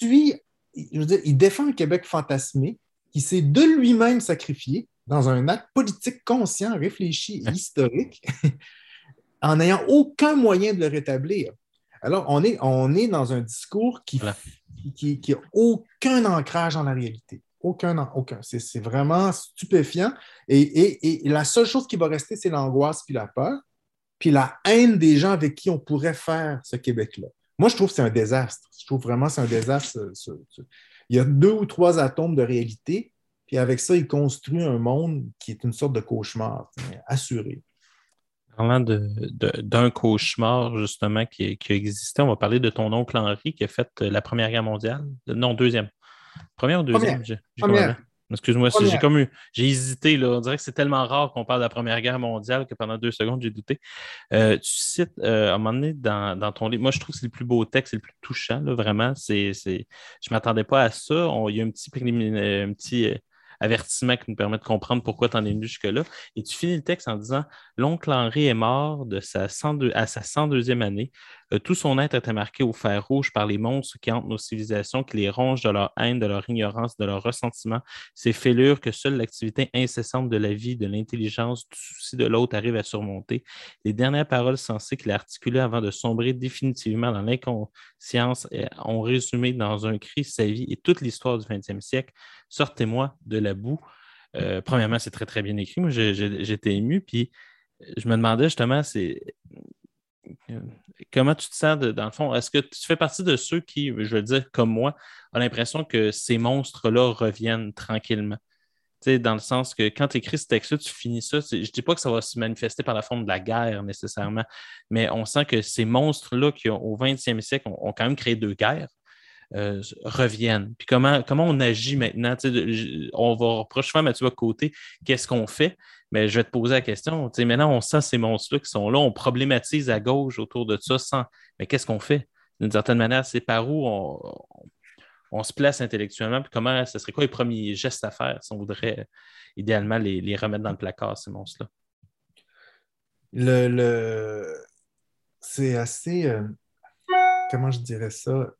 je veux dire, il défend un Québec fantasmé qui s'est de lui-même sacrifié dans un acte politique conscient, réfléchi et historique, (laughs) en n'ayant aucun moyen de le rétablir. Alors, on est, on est dans un discours qui n'a qui, qui aucun ancrage dans la réalité. Aucun, aucun. C'est vraiment stupéfiant. Et, et, la seule chose qui va rester, c'est l'angoisse puis la peur, puis la haine des gens avec qui on pourrait faire ce Québec-là. Moi, je trouve que c'est un désastre. Je trouve vraiment que c'est un désastre. Il y a deux ou trois atomes de réalité, puis avec ça, il construit un monde qui est une sorte de cauchemar, assuré. Parlant d'un cauchemar, justement, qui, qui, a existé, on va parler de ton oncle Henri qui a fait la Première Guerre mondiale. Non, deuxième. Première ou deuxième? Première. Excuse-moi, j'ai comme j'ai hésité. Là. On dirait que c'est tellement rare qu'on parle de la Première Guerre mondiale que pendant deux secondes, j'ai douté. Euh, tu cites euh, à un moment donné dans, ton livre, moi je trouve que c'est le plus beau texte, c'est le plus touchant, là, vraiment. C'est, Je ne m'attendais pas à ça. il y a un petit, un petit avertissement qui nous permet de comprendre pourquoi tu en es venu jusque-là. Et tu finis le texte en disant L'oncle Henri est mort de sa à sa 102e année. Euh, tout son être était marqué au fer rouge par les monstres qui hantent nos civilisations, qui les rongent de leur haine, de leur ignorance, de leur ressentiment. Ces fêlures que seule l'activité incessante de la vie, de l'intelligence, du souci de l'autre arrive à surmonter. Les dernières paroles sensées qu'il a articulées avant de sombrer définitivement dans l'inconscience ont résumé dans un cri sa vie et toute l'histoire du 20e siècle. Sortez-moi de la boue. Euh, premièrement, c'est très, très bien écrit. Moi, j'étais ému. Puis, je me demandais justement, comment tu te sens dans le fond? Est-ce que tu fais partie de ceux qui, je veux dire, comme moi, ont l'impression que ces monstres-là reviennent tranquillement? dans le sens que quand tu écris ce texte-là, tu finis ça. Je ne dis pas que ça va se manifester par la forme de la guerre nécessairement, mais on sent que ces monstres-là qui, au 20e siècle, ont, quand même créé deux guerres, euh, reviennent. Puis comment, comment on agit maintenant? on va reprocher à Mathieu Côté qu'est-ce qu'on fait, mais je vais te poser la question. Maintenant, on sent ces monstres-là qui sont là, on problématise à gauche autour de ça sans. Mais qu'est-ce qu'on fait? D'une certaine manière, c'est par où on, on se place intellectuellement, puis comment ce serait quoi les premiers gestes à faire si on voudrait idéalement les, remettre dans le placard, ces monstres-là? Le, C'est assez. Euh, comment je dirais ça?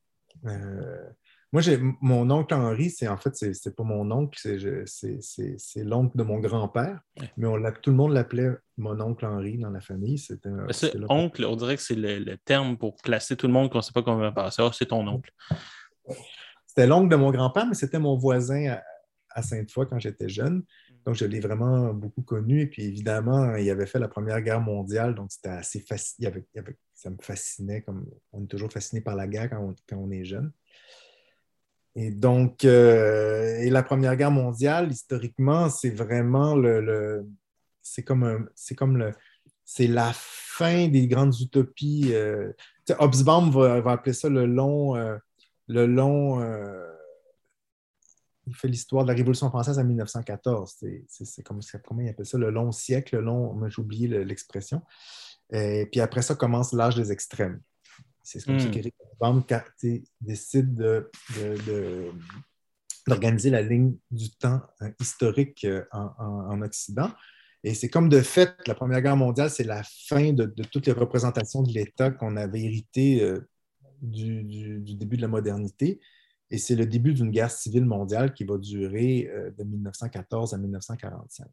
Euh, moi, j'ai mon oncle Henri, c'est en fait, c'est pas mon oncle, c'est l'oncle de mon grand-père, mais on tout le monde l'appelait mon oncle Henri dans la famille. C'était oncle, on dirait que c'est le, terme pour placer tout le monde qu'on ne sait pas comment va passer. Ah, c'est ton oncle. C'était l'oncle de mon grand-père, mais c'était mon voisin à, Sainte-Foy quand j'étais jeune. Donc, je l'ai vraiment beaucoup connu. Et puis, évidemment, il avait fait la Première Guerre mondiale. Donc, c'était assez fascinant. Ça me fascinait, comme on est toujours fasciné par la guerre quand on, est jeune. Et donc, euh, et la Première Guerre mondiale, historiquement, c'est vraiment le, c'est comme c'est comme le, c'est la fin des grandes utopies. Euh, Hobsbawm va, appeler ça le long, euh, le long. Euh, il fait l'histoire de la Révolution française en 1914. C'est comme comment il appelle ça, le long siècle, le long. J'ai oublié l'expression. Et puis après ça commence l'âge des extrêmes. C'est comme ça hmm. qu'Éric décide d'organiser la ligne du temps euh, historique euh, en, Occident. Et c'est comme de fait, la Première Guerre mondiale, c'est la fin de, toutes les représentations de l'État qu'on avait hérité du, début de la modernité. Et c'est le début d'une guerre civile mondiale qui va durer euh, de 1914 à 1945.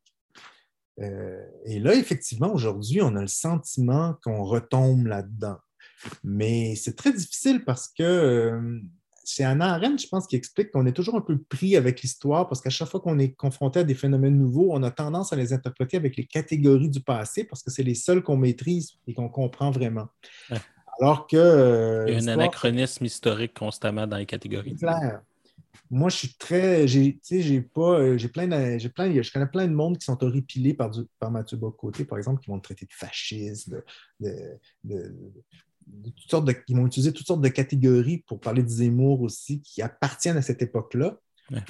Euh, et là, effectivement, aujourd'hui, on a le sentiment qu'on retombe là-dedans. Mais c'est très difficile parce que euh, chez Anna Arendt, je pense qu'il explique qu'on est toujours un peu pris avec l'histoire parce qu'à chaque fois qu'on est confronté à des phénomènes nouveaux, on a tendance à les interpréter avec les catégories du passé parce que c'est les seuls qu'on maîtrise et qu'on comprend vraiment. Alors que. Euh, Il y a un anachronisme historique constamment dans les catégories. Clair. Moi, je suis très. J'ai, j'ai pas. Euh, j'ai plein, j'ai plein Je connais plein de monde qui sont horripilés par, du, par Mathieu Bocoté, par exemple, qui vont le traiter de fasciste, de, toutes sortes de, qui vont utiliser toutes sortes de catégories pour parler de Zemmour aussi, qui appartiennent à cette époque-là.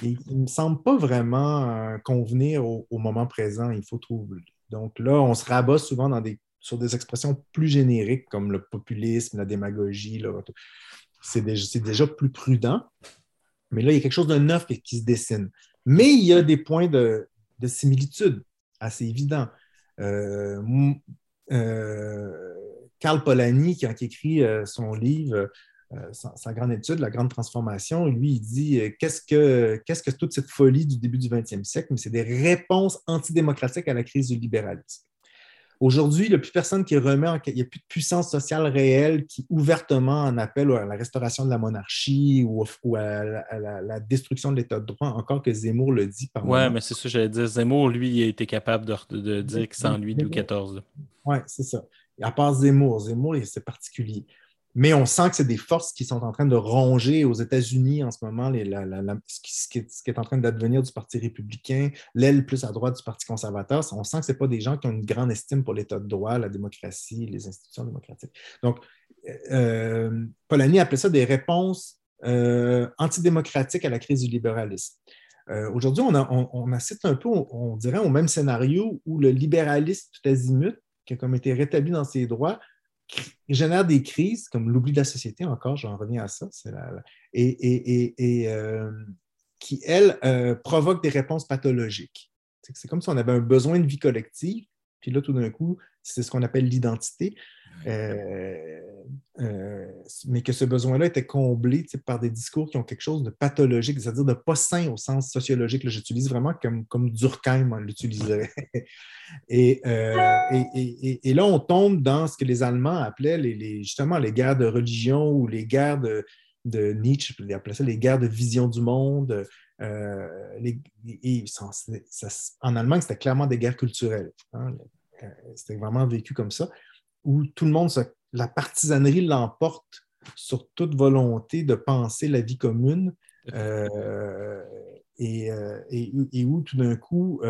Et qui ne me semble pas vraiment euh, convenir au, au, moment présent. Il faut trouver. Donc là, on se rabat souvent dans des sur des expressions plus génériques comme le populisme, la démagogie. C'est déjà, plus prudent. Mais là, il y a quelque chose de neuf qui, se dessine. Mais il y a des points de, similitude assez évidents. Euh, euh, Karl Polanyi, qui a écrit euh, son livre, sa, grande étude, La Grande Transformation, lui, il dit qu'est-ce que, que toute cette folie du début du 20e siècle? Mais c'est des réponses antidémocratiques à la crise du libéralisme. Aujourd'hui, il n'y a plus personne qui remet en... Il n'y a plus de puissance sociale réelle qui ouvertement en appelle à la restauration de la monarchie ou, à, la, destruction de l'État de droit, encore que Zemmour le dit par Oui, mais c'est ça, j'allais dire. Zemmour, lui, il a été capable de, dire que sans lui, Louis XIV. Oui, c'est ça. À part Zemmour, Zemmour, c'est particulier. Mais on sent que c'est des forces qui sont en train de ronger aux États-Unis en ce moment, ce, qui, est, en train d'advenir du Parti républicain, l'aile plus à droite du Parti conservateur. On sent que ce pas des gens qui ont une grande estime pour l'État de droit, la démocratie, les institutions démocratiques. Donc, euh, Polanyi appelait ça des réponses euh, antidémocratiques à la crise du libéralisme. Euh, aujourd'hui, on, on, assiste un peu, on, dirait, au même scénario où le libéralisme tout azimut, qui a été rétabli dans ses droits, génère des crises, comme l'oubli de la société, encore, j'en reviens à ça, et, euh, qui, elles, euh, provoquent des réponses pathologiques. C'est comme si on avait un besoin de vie collective, puis là, tout d'un coup, c'est ce qu'on appelle l'identité. Euh, euh, mais que ce besoin-là était comblé par des discours qui ont quelque chose de pathologique, c'est-à-dire de pas sain au sens sociologique. J'utilise vraiment comme, comme Durkheim l'utiliserait. (laughs) Euh, et, là, on tombe dans ce que les Allemands appelaient justement les guerres de religion ou les guerres de, de Nietzsche, ils appelaient ça les guerres de vision du monde. En Allemagne, c'était clairement des guerres culturelles. Hein. C'était vraiment vécu comme ça où tout le monde, la partisanerie l'emporte sur toute volonté de penser la vie commune. Euh, et, et, où tout d'un coup,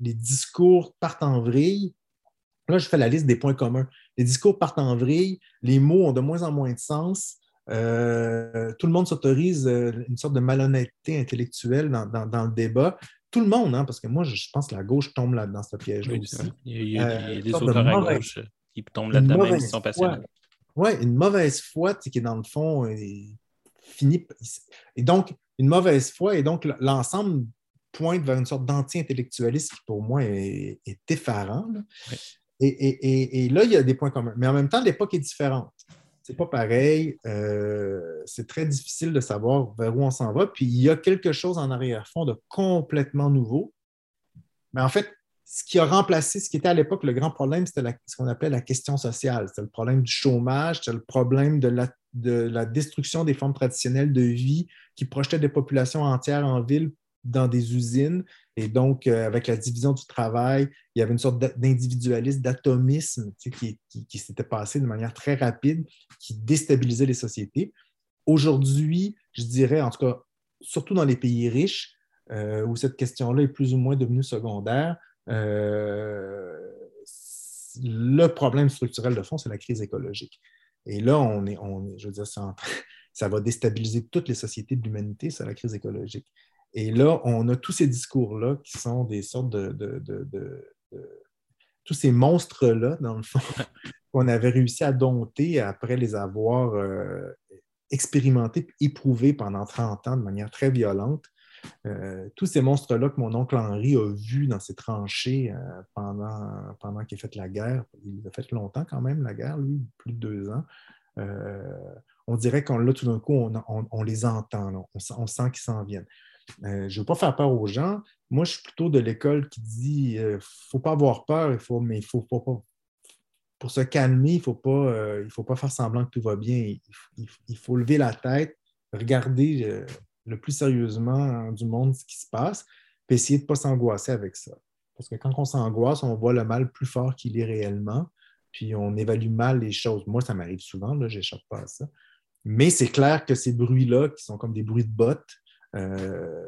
les discours partent en vrille. Là, je fais la liste des points communs. Les discours partent en vrille, les mots ont de moins en moins de sens. tout le monde s'autorise une sorte de malhonnêteté intellectuelle dans, dans, le débat tout le monde, hein, parce que moi, je, pense que la gauche tombe là dans ce piège-là aussi. Il y a, des auteurs à gauche qui tombent là-dedans, même s'ils sont passionnés. Oui, une mauvaise foi qui est dans le fond fini. Et donc, une mauvaise foi, et donc l'ensemble pointe vers une sorte d'anti-intellectualisme qui, pour moi, est, effarant. Et, là, il y a des points communs. Mais en même temps, l'époque est différente. C'est pas pareil. Euh, c'est très difficile de savoir vers où on s'en va. Puis il y a quelque chose en arrière-fond de complètement nouveau. Mais en fait, ce qui a remplacé ce qui était à l'époque le grand problème, c'était ce qu'on appelait la question sociale. C'était le problème du chômage, c'était le problème de la, de la, destruction des formes traditionnelles de vie qui projetaient des populations entières en ville dans des usines. Et donc, euh, avec la division du travail, il y avait une sorte d'individualisme, d'atomisme qui, s'était passé de manière très rapide, qui déstabilisait les sociétés. Aujourd'hui, je dirais, en tout cas, surtout dans les pays riches, euh, où cette question-là est plus ou moins devenue secondaire, le problème structurel de fond, c'est la crise écologique. Et là, on est, on je veux dire, ça, (laughs) ça va déstabiliser toutes les sociétés de l'humanité, c'est la crise écologique. Et là, on a tous ces discours-là qui sont des sortes de, de, tous ces monstres-là, dans le fond, (laughs) qu'on avait réussi à dompter après les avoir euh, expérimentés, éprouvés pendant 30 ans de manière très violente. Euh, tous ces monstres-là que mon oncle Henri a vus dans ses tranchées euh, pendant, pendant qu'il a fait la guerre, il a fait longtemps quand même la guerre, lui, plus de deux ans. Euh, on dirait qu'on là, tout d'un coup, on, les entend, on, sent qu'ils s'en viennent. je ne veux pas faire peur aux gens. Moi, je suis plutôt de l'école qui dit ne faut pas avoir peur, faut, mais il faut, pas, pour se calmer, il ne faut, pas, faut pas faire semblant que tout va bien. Il, faut lever la tête, regarder le plus sérieusement du monde ce qui se passe, puis essayer de ne pas s'angoisser avec ça. Parce que quand on s'angoisse, on voit le mal plus fort qu'il est réellement, puis on évalue mal les choses. Moi, ça m'arrive souvent, je n'échappe pas à ça. Mais c'est clair que ces bruits-là, qui sont comme des bruits de bottes, euh,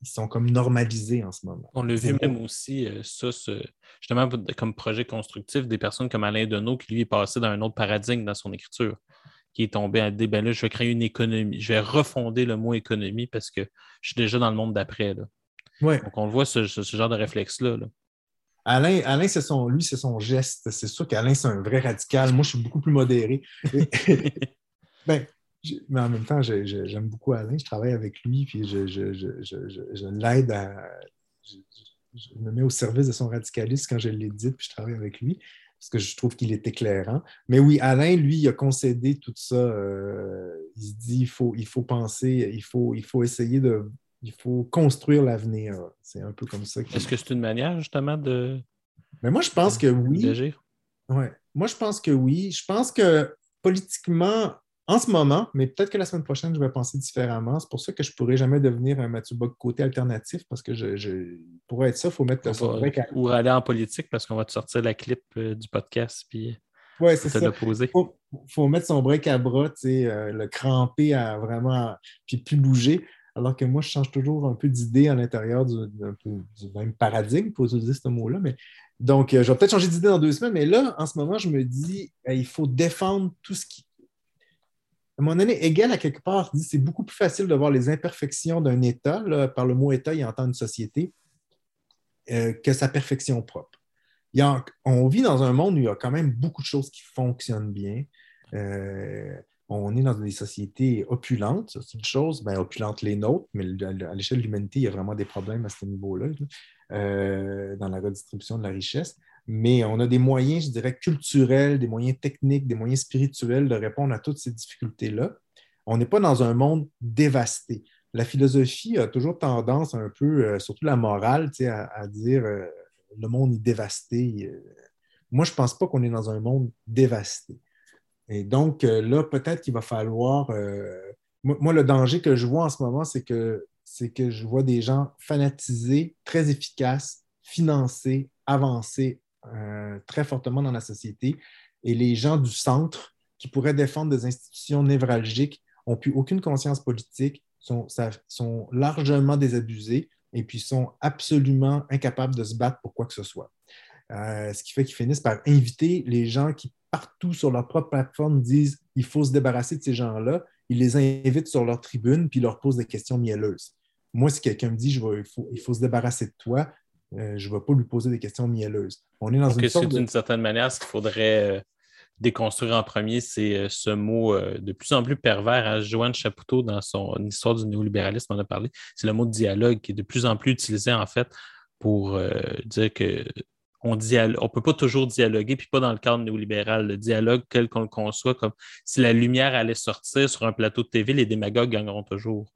ils sont comme normalisés en ce moment. On l'a vu même aussi, euh, ça, justement, comme projet constructif, des personnes comme Alain Deneau qui, lui, est passé dans un autre paradigme dans son écriture qui est tombé à des ben là, je vais créer une économie. Je vais refonder le mot économie parce que je suis déjà dans le monde d'après. Ouais. Donc, on le voit, ce, genre de réflexe-là. Alain, Alain c'est son, lui, c'est son geste. C'est sûr qu'Alain, c'est un vrai radical. Moi, je suis beaucoup plus modéré. (laughs) ben, mais en même temps, j'aime beaucoup Alain. Je travaille avec lui, puis je, je l'aide à. Je, me mets au service de son radicalisme quand je l'édite, puis je travaille avec lui parce que je trouve qu'il est éclairant. Mais oui, Alain, lui, il a concédé tout ça. Euh, il se dit il faut, il faut penser, il faut, il faut essayer de. Il faut construire l'avenir. C'est un peu comme ça. Est-ce que c'est une manière, justement, de. Mais moi, je pense que oui. Ouais. Moi, je pense que oui. Je pense que politiquement, en ce moment, mais peut-être que la semaine prochaine, je vais penser différemment. C'est pour ça que je ne pourrais jamais devenir un Mathieu Bock côté alternatif parce que je, pour être ça, il faut mettre son break à... Ou aller en politique parce qu'on va te sortir la clip euh, du podcast puis ouais, c'est ça. Il faut, mettre son break à bras, euh, le cramper à vraiment, puis plus bouger. Alors que moi, je change toujours un peu d'idée à l'intérieur du, même paradigme, pour utiliser ce mot-là. Mais... Donc, euh, je vais peut-être changer d'idée dans deux semaines, mais là, en ce moment, je me dis, il faut défendre tout ce qui à un moment donné, Hegel, à quelque part, dit c'est beaucoup plus facile de voir les imperfections d'un État, par le mot État, il entend une société, euh, que sa perfection propre. on vit dans un monde où il y a quand même beaucoup de choses qui fonctionnent bien. Euh, on est dans des sociétés opulentes, c'est une chose, ben, opulentes les nôtres, mais à l'échelle de l'humanité, il y a vraiment des problèmes à ce niveau-là, euh, dans la redistribution de la richesse mais on a des moyens, je dirais, culturels, des moyens techniques, des moyens spirituels de répondre à toutes ces difficultés-là. On n'est pas dans un monde dévasté. La philosophie a toujours tendance un peu, euh, surtout la morale, à, dire euh, le monde est dévasté. Euh. moi, je ne pense pas qu'on est dans un monde dévasté. Et donc, là, peut-être qu'il va falloir. moi, le danger que je vois en ce moment, c'est que, c'est que je vois des gens fanatisés, très efficaces, financés, avancés, euh, très fortement dans la société. Et les gens du centre qui pourraient défendre des institutions névralgiques n'ont plus aucune conscience politique, sont, largement désabusés et puis sont absolument incapables de se battre pour quoi que ce soit. Euh, ce qui fait qu'ils finissent par inviter les gens qui, partout sur leur propre plateforme, disent il faut se débarrasser de ces gens-là. Ils les invitent sur leur tribune puis leur posent des questions mielleuses. Moi, si quelqu'un me dit il faut se débarrasser de toi, euh, je ne vais pas lui poser des questions mielleuses. On est dans Donc, une sorte de... d'une certaine manière, ce qu'il faudrait euh, déconstruire en premier, c'est euh, ce mot de plus en plus pervers. Hein. Joanne Chapoutot, dans son histoire du néolibéralisme, en a parlé. C'est le mot de dialogue qui est de plus en plus utilisé, en fait, pour dire que on ne on peut pas toujours dialoguer, puis pas dans le cadre néolibéral. Le dialogue tel qu'on le conçoit, comme si la lumière allait sortir sur un plateau de TV, les démagogues gagneront toujours.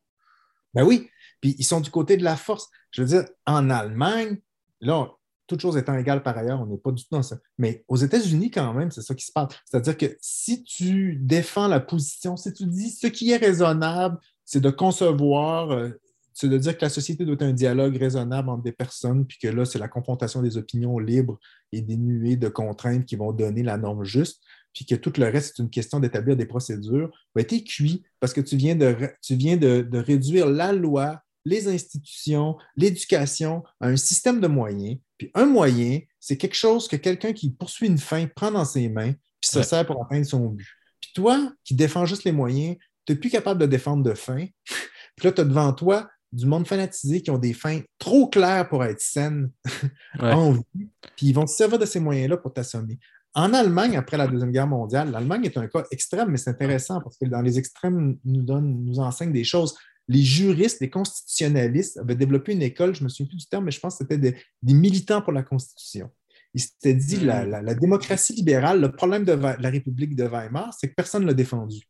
Ben oui, puis ils sont du côté de la force. Je veux dire, en Allemagne, là, toutes choses étant égales par ailleurs, on n'est pas du tout dans ça. Mais aux États-Unis, quand même, c'est ça qui se passe. C'est-à-dire que si tu défends la position, si tu dis ce qui est raisonnable, c'est de concevoir, euh, c'est de dire que la société doit être un dialogue raisonnable entre des personnes, puis que là, c'est la confrontation des opinions libres et dénuées de contraintes qui vont donner la norme juste, puis que tout le reste, c'est une question d'établir des procédures, ben, tu es cuit parce que tu viens, de, tu viens de, de réduire la loi, les institutions, l'éducation un système de moyens. Puis un moyen, c'est quelque chose que quelqu'un qui poursuit une fin prend dans ses mains, puis se Ouais. sert pour atteindre son but. Puis toi, qui défends juste les moyens, tu n'es plus capable de défendre de fin. (laughs) Puis là, tu as devant toi du monde fanatisé qui ont des fins trop claires pour être saines (laughs) Ouais. en vie, puis ils vont se servir de ces moyens-là pour t'assommer. En Allemagne, après la Deuxième Guerre mondiale, l'Allemagne est un cas extrême, mais c'est intéressant parce que dans les extrêmes, nous, donne, nous enseignent des choses. Les juristes, les constitutionnalistes avaient développé une école, je ne me souviens plus du terme, mais je pense que c'était des, des militants pour la Constitution. Ils s'étaient dit Mm. la, la- la démocratie libérale, le problème de la République de Weimar, c'est que personne ne l'a défendu.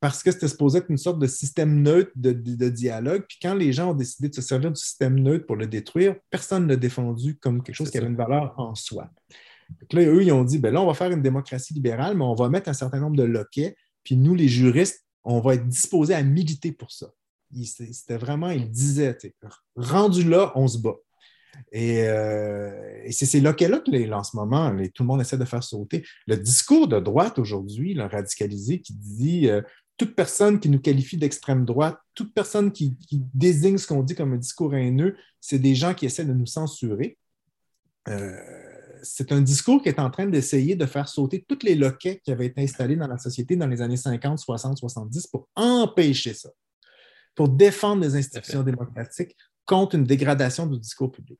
Parce que c'était supposé être une sorte de système neutre de, de- de dialogue. Puis quand les gens ont décidé de se servir du système neutre pour le détruire, personne ne l'a défendu comme quelque chose qui avait une valeur en soi. Que là, eux, ils ont dit, ben là, on va faire une démocratie libérale, mais on va mettre un certain nombre de loquets, puis nous, les juristes, on va être disposés à militer pour ça. Il- C'était vraiment, tu sais, rendu là, on se bat. Et, euh, et c'est ces loquets-là en ce moment, tout le monde essaie de faire sauter. Le discours de droite aujourd'hui, le radicalisé, qui dit euh, toute personne qui nous qualifie d'extrême droite, toute personne qui, qui désigne ce qu'on dit comme un discours haineux, c'est des gens qui essaient de nous censurer. Euh, c'est un discours qui est en train d'essayer de faire sauter tous les loquets qui avaient été installés dans la société dans les années 50, 60, 70 pour empêcher ça, pour défendre les institutions démocratiques contre une dégradation du discours public.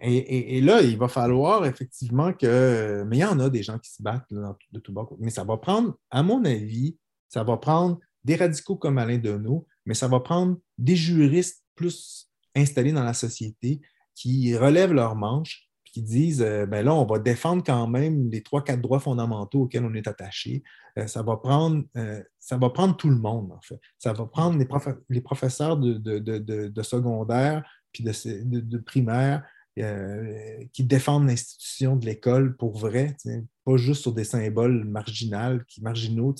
Et, et- et là, il va falloir effectivement que. Mais il y en a des gens qui se battent là, de tout bas. Mais ça va prendre, à mon avis, ça va prendre des radicaux comme Alain Deneau, mais ça va prendre des juristes plus installés dans la société qui relèvent leurs manches qui disent euh, ben là, on va défendre quand même les trois, quatre droits fondamentaux auxquels on est attaché. Euh, ça, va prendre, euh, ça va prendre tout le monde, en fait. Ça va prendre les, les professeurs de, de- de- secondaire puis de, primaire euh, qui défendent l'institution de l'école pour vrai, pas juste sur des symboles marginaux, qui, marginaux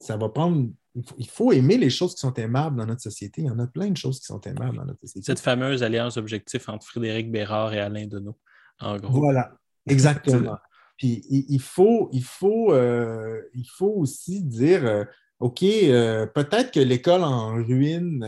ça va prendre. Il faut, il faut aimer les choses qui sont aimables dans notre société. Il y en a plein de choses qui sont aimables dans notre société. Cette fameuse alliance objectif entre Frédéric Bérard et Alain Deneau, en gros. Voilà, exactement. (laughs) Puis il, faut, il, faut, euh, il faut aussi dire euh, OK, euh, peut-être que l'école en ruine,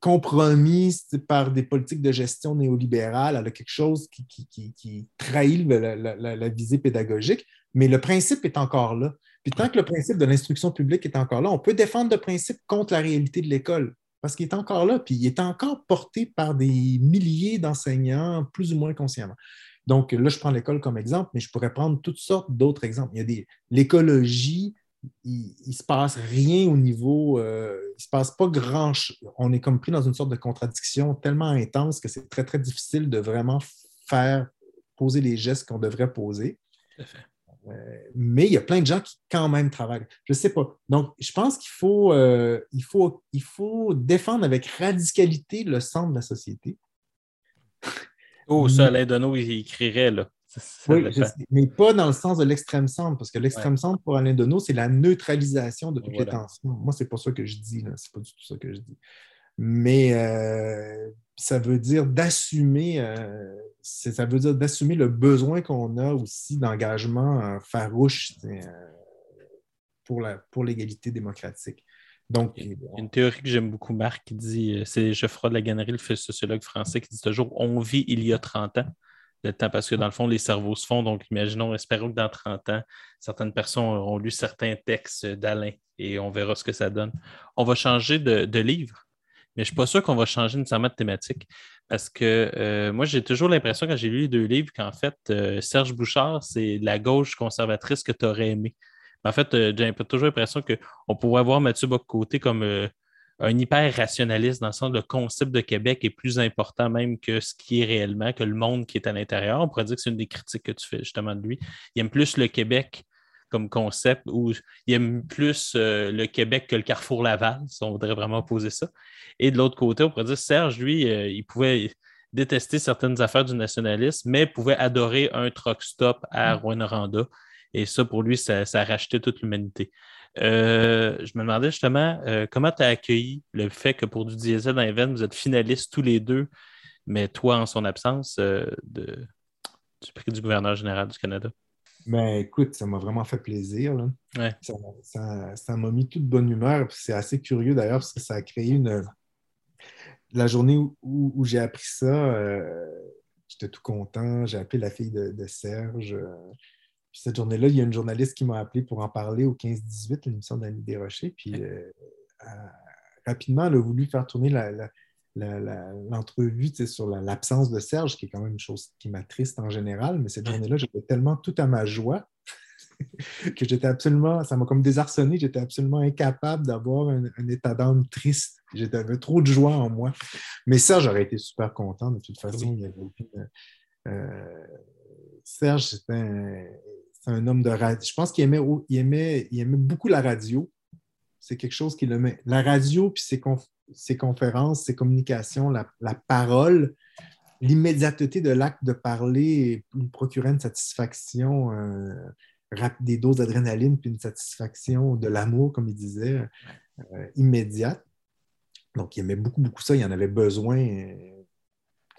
compromise par des politiques de gestion néolibérale, elle a quelque chose qui, qui- qui- qui trahit le- la, la- la- la visée pédagogique, mais le principe est encore là. Puis tant que le principe de l'instruction publique est encore là, on peut défendre le principe contre la réalité de l'école parce qu'il est encore là, puis il est encore porté par des milliers d'enseignants, plus ou moins consciemment. Donc là, je prends l'école comme exemple, mais je pourrais prendre toutes sortes d'autres exemples. Il y a des l'écologie, il ne se passe rien au niveau, euh, il se passe pas grand chose. On est comme pris dans une sorte de contradiction tellement intense que c'est très, très difficile de vraiment faire poser les gestes qu'on devrait poser. Tout à fait. Euh, mais il y a plein de gens qui quand même travaillent. Je ne sais pas. Donc, je pense qu'il faut, euh, il faut, il faut défendre avec radicalité le centre de la société. Oh, ça, Alain Deneau, il écrirait, là. Ça, ça Oui, sais, mais pas dans le sens de l'extrême centre, parce que l'extrême centre pour Alain Deneau, c'est la neutralisation de toutes les Voilà. tensions. Moi, c'est pas ça que je dis, là. c'est pas du tout ça que je dis. Mais euh, ça veut dire d'assumer, euh, ça veut dire d'assumer le besoin qu'on a aussi d'engagement euh, farouche euh, pour l'égalité démocratique. Donc, une théorie que j'aime beaucoup, Marc, qui dit c'est Geoffroy de la Gannerie, le sociologue français, qui dit toujours on vit il y a 30 ans. Le temps, parce que dans le fond, les cerveaux se font. Donc, imaginons, espérons que dans 30 ans, certaines personnes ont lu certains textes d'Alain et on verra ce que ça donne. On va changer de livre, mais je ne suis pas sûr qu'on va changer nécessairement de thématique. Parce que euh, moi, j'ai toujours l'impression, quand j'ai lu les deux livres, qu'en fait, euh, Serge Bouchard, c'est la gauche conservatrice que tu aurais aimé. En fait, euh, j'ai toujours l'impression qu'on pourrait voir Mathieu Bocoté comme un hyper rationaliste dans le sens le concept de Québec est plus important même que ce qui est réellement, que le monde qui est à l'intérieur. On pourrait dire que c'est une des critiques que tu fais justement de lui. Il aime plus le Québec comme concept ou il aime plus euh, le Québec que le Carrefour Laval, si on voudrait vraiment poser ça. Et de l'autre côté, on pourrait dire Serge, lui, euh, il pouvait détester certaines affaires du nationalisme, mais pouvait adorer un truck stop à mm. Rwanda. Et ça, pour lui, ça, ça rachetait toute l'humanité. Euh, je me demandais justement comment tu as accueilli le fait que pour du diesel dans les vous êtes finalistes tous les deux, mais toi en son absence de, du prix du gouverneur général du Canada? Ben écoute, ça m'a vraiment fait plaisir. Ça m'a mis toute bonne humeur. C'est assez curieux d'ailleurs parce que ça a créé une. La journée où, j'ai appris ça, j'étais tout content. J'ai appelé la fille de Serge cette journée-là, il y a une journaliste qui m'a appelé pour en parler au 15-18, l'émission d'Annie Desrochers. Puis euh, rapidement, elle a voulu faire tourner l'entrevue sur l'absence de Serge, qui est quand même une chose qui m'attriste en général. Mais cette journée-là, j'étais tellement tout à ma joie (laughs) que j'étais absolument, ça m'a comme désarçonné, j'étais absolument incapable d'avoir un, état d'âme triste. J'avais trop de joie en moi. Mais Serge aurait été super content de toute façon. Il y avait euh, Serge, c'était un, c'est un homme de radio. Je pense qu'il aimait, il aimait, il aimait beaucoup la radio. C'est quelque chose qu'il aimait. La radio, puis ses, conférences, ses communications, la, parole, l'immédiateté de l'acte de parler lui procurait une satisfaction, euh, des doses d'adrénaline, puis une satisfaction de l'amour, comme il disait, euh, immédiate. Donc, il aimait beaucoup, beaucoup ça. Il en avait besoin euh,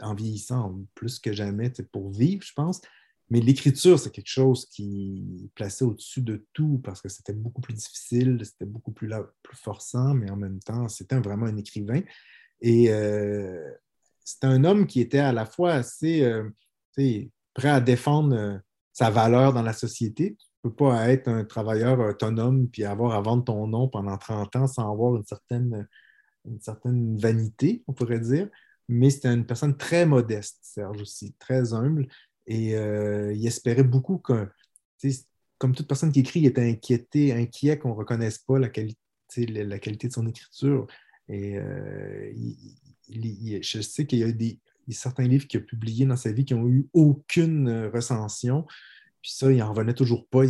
en vieillissant plus que jamais pour vivre, je pense. Mais l'écriture, c'est quelque chose qui plaçait au-dessus de tout parce que c'était beaucoup plus difficile, c'était beaucoup plus, plus forçant, mais en même temps, c'était vraiment un écrivain. Et euh, c'était un homme qui était à la fois assez euh, prêt à défendre euh, sa valeur dans la société. Tu ne peux pas être un travailleur autonome puis avoir à vendre ton nom pendant 30 ans sans avoir une certaine, une certaine vanité, on pourrait dire. Mais c'était une personne très modeste, Serge aussi, très humble. Et euh, il espérait beaucoup que, comme toute personne qui écrit, il était inquiété, inquiet qu'on ne reconnaisse pas la qualité, la, qualité de son écriture. Et euh, je sais qu'il y a eu des, certains livres qu'il a publiés dans sa vie qui n'ont eu aucune euh, recension. Puis ça, il n'en revenait toujours pas.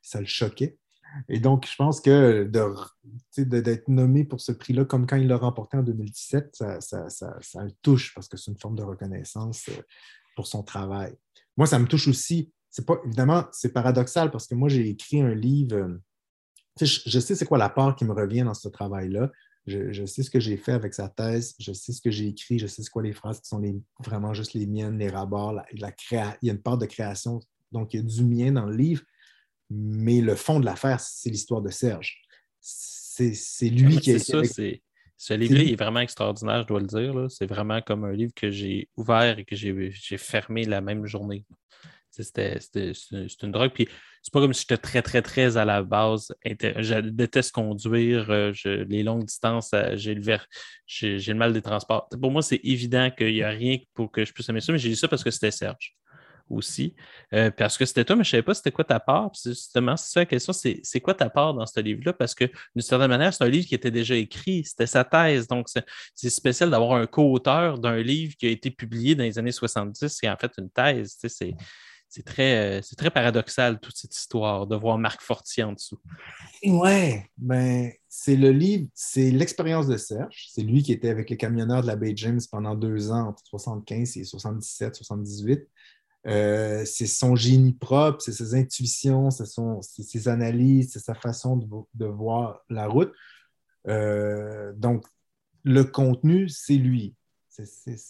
ça, le choquait. Et donc, je pense que d'être nommé pour ce prix-là, comme quand il l'a remporté en 2017, ça, ça, le touche parce que c'est une forme de reconnaissance pour son travail. Moi, ça me touche aussi. C'est pas, évidemment, c'est paradoxal parce que moi, j'ai écrit un livre. Euh, je, sais c'est quoi la part qui me revient dans ce travail-là. Je, sais ce que j'ai fait avec sa thèse, je sais ce que j'ai écrit, je sais ce quoi les phrases qui sont les, vraiment juste les miennes, les rabords, la, la créa, il y a une part de création, donc il y a du mien dans le livre, mais le fond de l'affaire, c'est l'histoire de Serge. C'est lui qui a été. Ce livre est vraiment extraordinaire, je dois le dire. C'est vraiment comme un livre que j'ai ouvert et que j'ai fermé la même journée. C'est une drogue. Puis c'est pas comme si j'étais très, très, très à la base. Je déteste conduire. Euh, les longues distances, euh, j'ai le, le mal des transports. Pour moi, c'est évident qu'il n'y a rien pour que je puisse aimer ça, mais j'ai dit ça parce que c'était Serge aussi. Euh, parce que c'était toi, mais je ne savais pas c'était quoi ta part. justement, c'est ça la question, c'est quoi ta part dans ce livre-là? Parce que d'une certaine manière, c'est un livre qui était déjà écrit, c'était sa thèse. Donc, c'est spécial d'avoir un co-auteur d'un livre qui a été publié dans les années 70 et en fait une thèse. C'est très, euh, très paradoxal, toute cette histoire, de voir Marc Fortier en dessous. Ouais, ben, c'est le livre, c'est l'expérience de Serge. C'est lui qui était avec les camionneurs de la Bay James pendant deux ans, entre 75 et 77, 78. Euh, c'est son génie propre, c'est ses intuitions, c'est ses analyses, c'est sa façon de, voir la route. Euh, donc, le contenu, c'est lui. C'est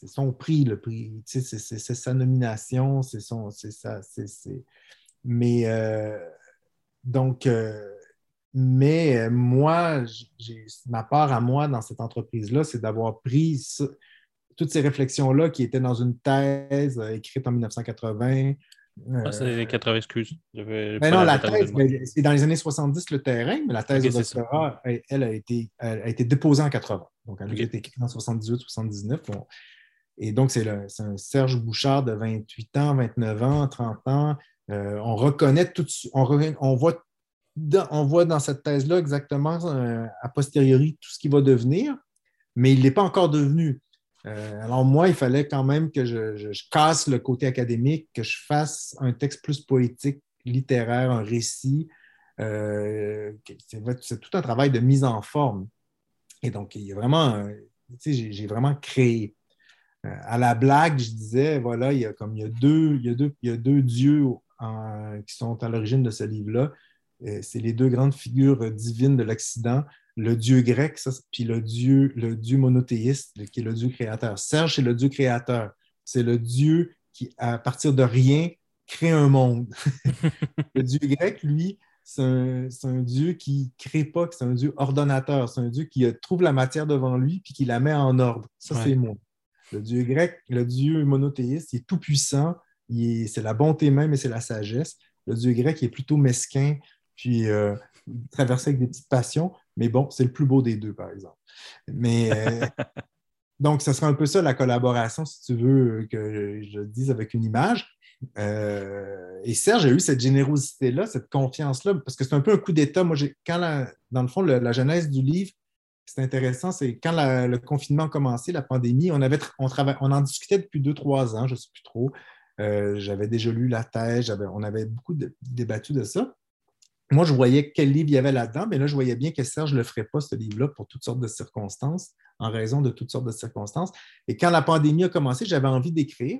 son prix, le prix. C'est sa nomination, c'est son. ça. Mais euh, donc, mais moi, ma part à moi dans cette entreprise-là, c'est d'avoir pris toutes ces réflexions-là qui étaient dans une thèse euh, écrite en 1980. Ah, c'est les 80, excuse. Mais ben non, la thèse, ben, c'est dans les années 70 le terrain, mais la thèse de doctorat, elle, a été, a été déposée en 80. Donc, elle a été écrite en 78-79. Et donc, c'est, un Serge Bouchard de 28 ans, 29 ans, 30 ans. Euh, on reconnaît tout de suite, on, voit on voit dans cette thèse-là exactement euh, a posteriori tout ce qui va devenir, mais il n'est pas encore devenu. Euh, alors moi, il fallait quand même que je, casse le côté académique, que je fasse un texte plus poétique, littéraire, un récit. Euh, c'est tout un travail de mise en forme. Et donc, il y a vraiment, j'ai vraiment créé. à la blague, je disais, voilà, il y a comme il y a deux, il y a deux, il y a deux dieux qui sont à l'origine de ce livre-là. Euh, c'est les deux grandes figures divines de l'Occident, le dieu grec, puis le dieu, le dieu monothéiste, qui est le dieu créateur. Serge, c'est le dieu créateur. C'est le dieu qui, à partir de rien, crée un monde. (laughs) le dieu grec, lui, c'est un, dieu qui ne crée pas, c'est un dieu ordonnateur. C'est un dieu qui trouve la matière devant lui puis qui la met en ordre. Ça, c'est moi. Le dieu grec, le dieu monothéiste, il est tout puissant. C'est la bonté même et c'est la sagesse. Le dieu grec il est plutôt mesquin, puis euh, traverser avec des petites passions. Mais bon, c'est le plus beau des deux, par exemple. Mais euh, (laughs) donc, ce sera un peu ça la collaboration, si tu veux que je le dise avec une image. Euh, et Serge a eu cette générosité-là, cette confiance-là, parce que c'est un peu un coup d'État. Moi, quand dans le fond, la, genèse du livre, c'est intéressant, c'est quand le confinement a commencé, la pandémie, on, avait, on, on en discutait depuis deux, trois ans, je ne sais plus trop. j'avais déjà lu la thèse, on avait beaucoup débattu de ça moi, je voyais quel livre il y avait là-dedans, mais là, je voyais bien que Serge ne le ferait pas, ce livre-là, pour toutes sortes de circonstances, en raison de toutes sortes de circonstances. Et quand la pandémie a commencé, j'avais envie d'écrire.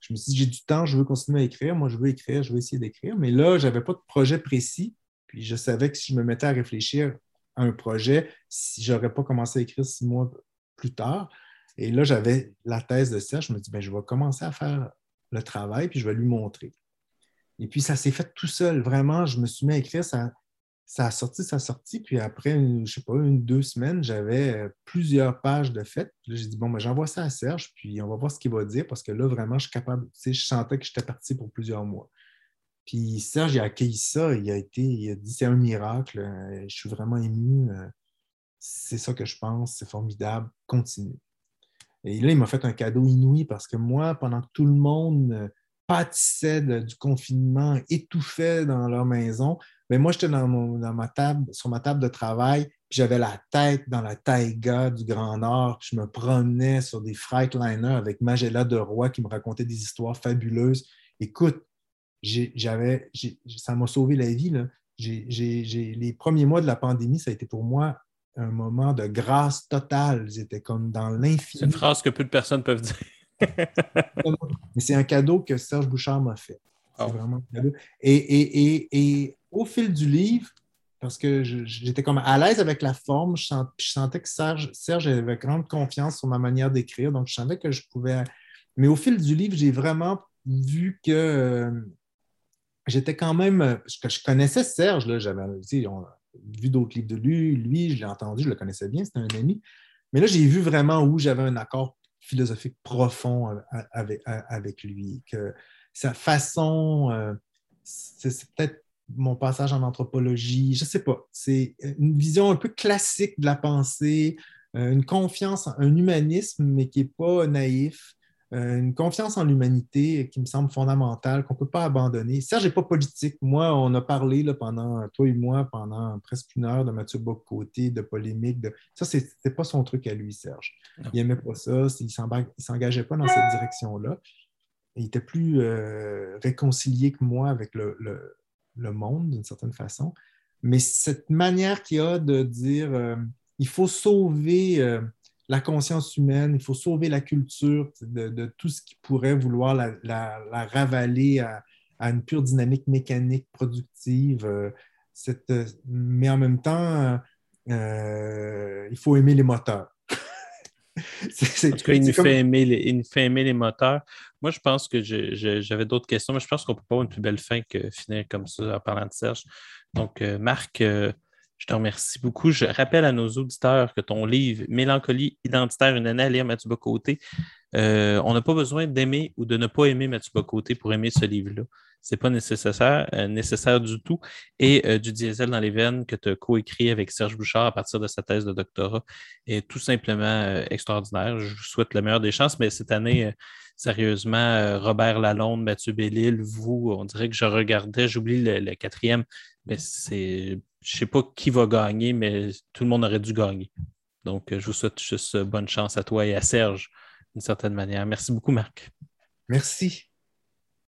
Je me suis dit, j'ai du temps, je veux continuer à écrire. Moi, je veux écrire, je veux essayer d'écrire. Mais là, je n'avais pas de projet précis. Puis je savais que si je me mettais à réfléchir à un projet, si je n'aurais pas commencé à écrire six mois plus tard. Et là, j'avais la thèse de Serge. Je me dis, ben, je vais commencer à faire le travail, puis je vais lui montrer. Et puis, ça s'est fait tout seul. Vraiment, je me suis mis à écrire. Ça, ça a sorti, ça a sorti. Puis après, je ne sais pas, une, deux semaines, j'avais euh, plusieurs pages de fait. J'ai dit, bon, ben, j'envoie ça à Serge, puis on va voir ce qu'il va dire, parce que là, vraiment, je suis capable. Tu sais, je sentais que j'étais parti pour plusieurs mois. Puis Serge, il a accueilli ça. Il a été, il a dit, c'est un miracle. Euh, je suis vraiment ému. Euh, c'est ça que je pense. C'est formidable. Continue. Et là, il m'a fait un cadeau inouï parce que moi, pendant que tout le monde pâtissaient du confinement, étouffaient dans leur maison. Mais moi, j'étais dans, ma table, sur ma table de travail, puis j'avais la tête dans la taïga du Grand Nord. Je me promenais sur des Freightliner avec Magella de Roy qui me racontait des histoires fabuleuses. Écoute, j'avais, ça m'a sauvé la vie. Là. les premiers mois de la pandémie, ça a été pour moi un moment de grâce totale. J'étais comme dans l'infini. C'est une phrase que peu de personnes peuvent dire. Mais c'est un cadeau que Serge Bouchard m'a fait. C'est oh. vraiment un cadeau. Et, au fil du livre, parce que j'étais comme à l'aise avec la forme, je, sentais que Serge, Serge avait grande confiance sur ma manière d'écrire, donc je savais que je pouvais. Mais au fil du livre, j'ai vraiment vu que euh, j'étais quand même. que je connaissais Serge, j'avais vu d'autres livres de lui, lui, je l'ai entendu, je le connaissais bien, c'était un ami. Mais là, j'ai vu vraiment où j'avais un accord philosophique profond avec, avec lui, que sa façon, euh, c'est peut-être mon passage en anthropologie, je ne sais pas, c'est une vision un peu classique de la pensée, euh, une confiance, un humanisme, mais qui n'est pas naïf, une confiance en l'humanité qui me semble fondamentale, qu'on ne peut pas abandonner. Serge n'est pas politique. Moi, on a parlé là, pendant, toi et moi, pendant presque une heure de Mathieu Bocoté, de polémique. De... Ça, ce n'était pas son truc à lui, Serge. Il n'aimait pas ça, il ne s'engageait pas dans cette direction-là. Il était plus euh, réconcilié que moi avec le, monde, d'une certaine façon. Mais cette manière qu'il a de dire euh, il faut sauver la conscience humaine, il faut sauver la culture de, tout ce qui pourrait vouloir la, ravaler à, une pure dynamique mécanique productive. Euh, euh, mais en même temps, euh, il faut aimer les moteurs. (laughs) en tout cas, il nous, fait aimer les, il fait aimer les moteurs. Moi, je pense que j'avais d'autres questions, mais je pense qu'on ne peut pas avoir une plus belle fin que finir comme ça en parlant de Serge. Donc, Marc, Je te remercie beaucoup. Je rappelle à nos auditeurs que ton livre Mélancolie identitaire, une année à lire Mathieu Bocoté, euh, on n'a pas besoin d'aimer ou de ne pas aimer Mathieu Bocoté pour aimer ce livre-là. Ce n'est pas nécessaire, euh, nécessaire du tout. Et euh, du diesel dans les veines que tu as coécrit avec Serge Bouchard à partir de sa thèse de doctorat est tout simplement extraordinaire. Je vous souhaite le meilleur des chances, mais cette année, sérieusement, Robert Lalonde, Mathieu Bellil, vous, on dirait que je regardais, j'oublie le, quatrième, mais c'est je sais pas qui va gagner, mais tout le monde aurait dû gagner. Donc, je vous souhaite juste bonne chance à toi et à Serge, d'une certaine manière. Merci beaucoup, Marc. Merci.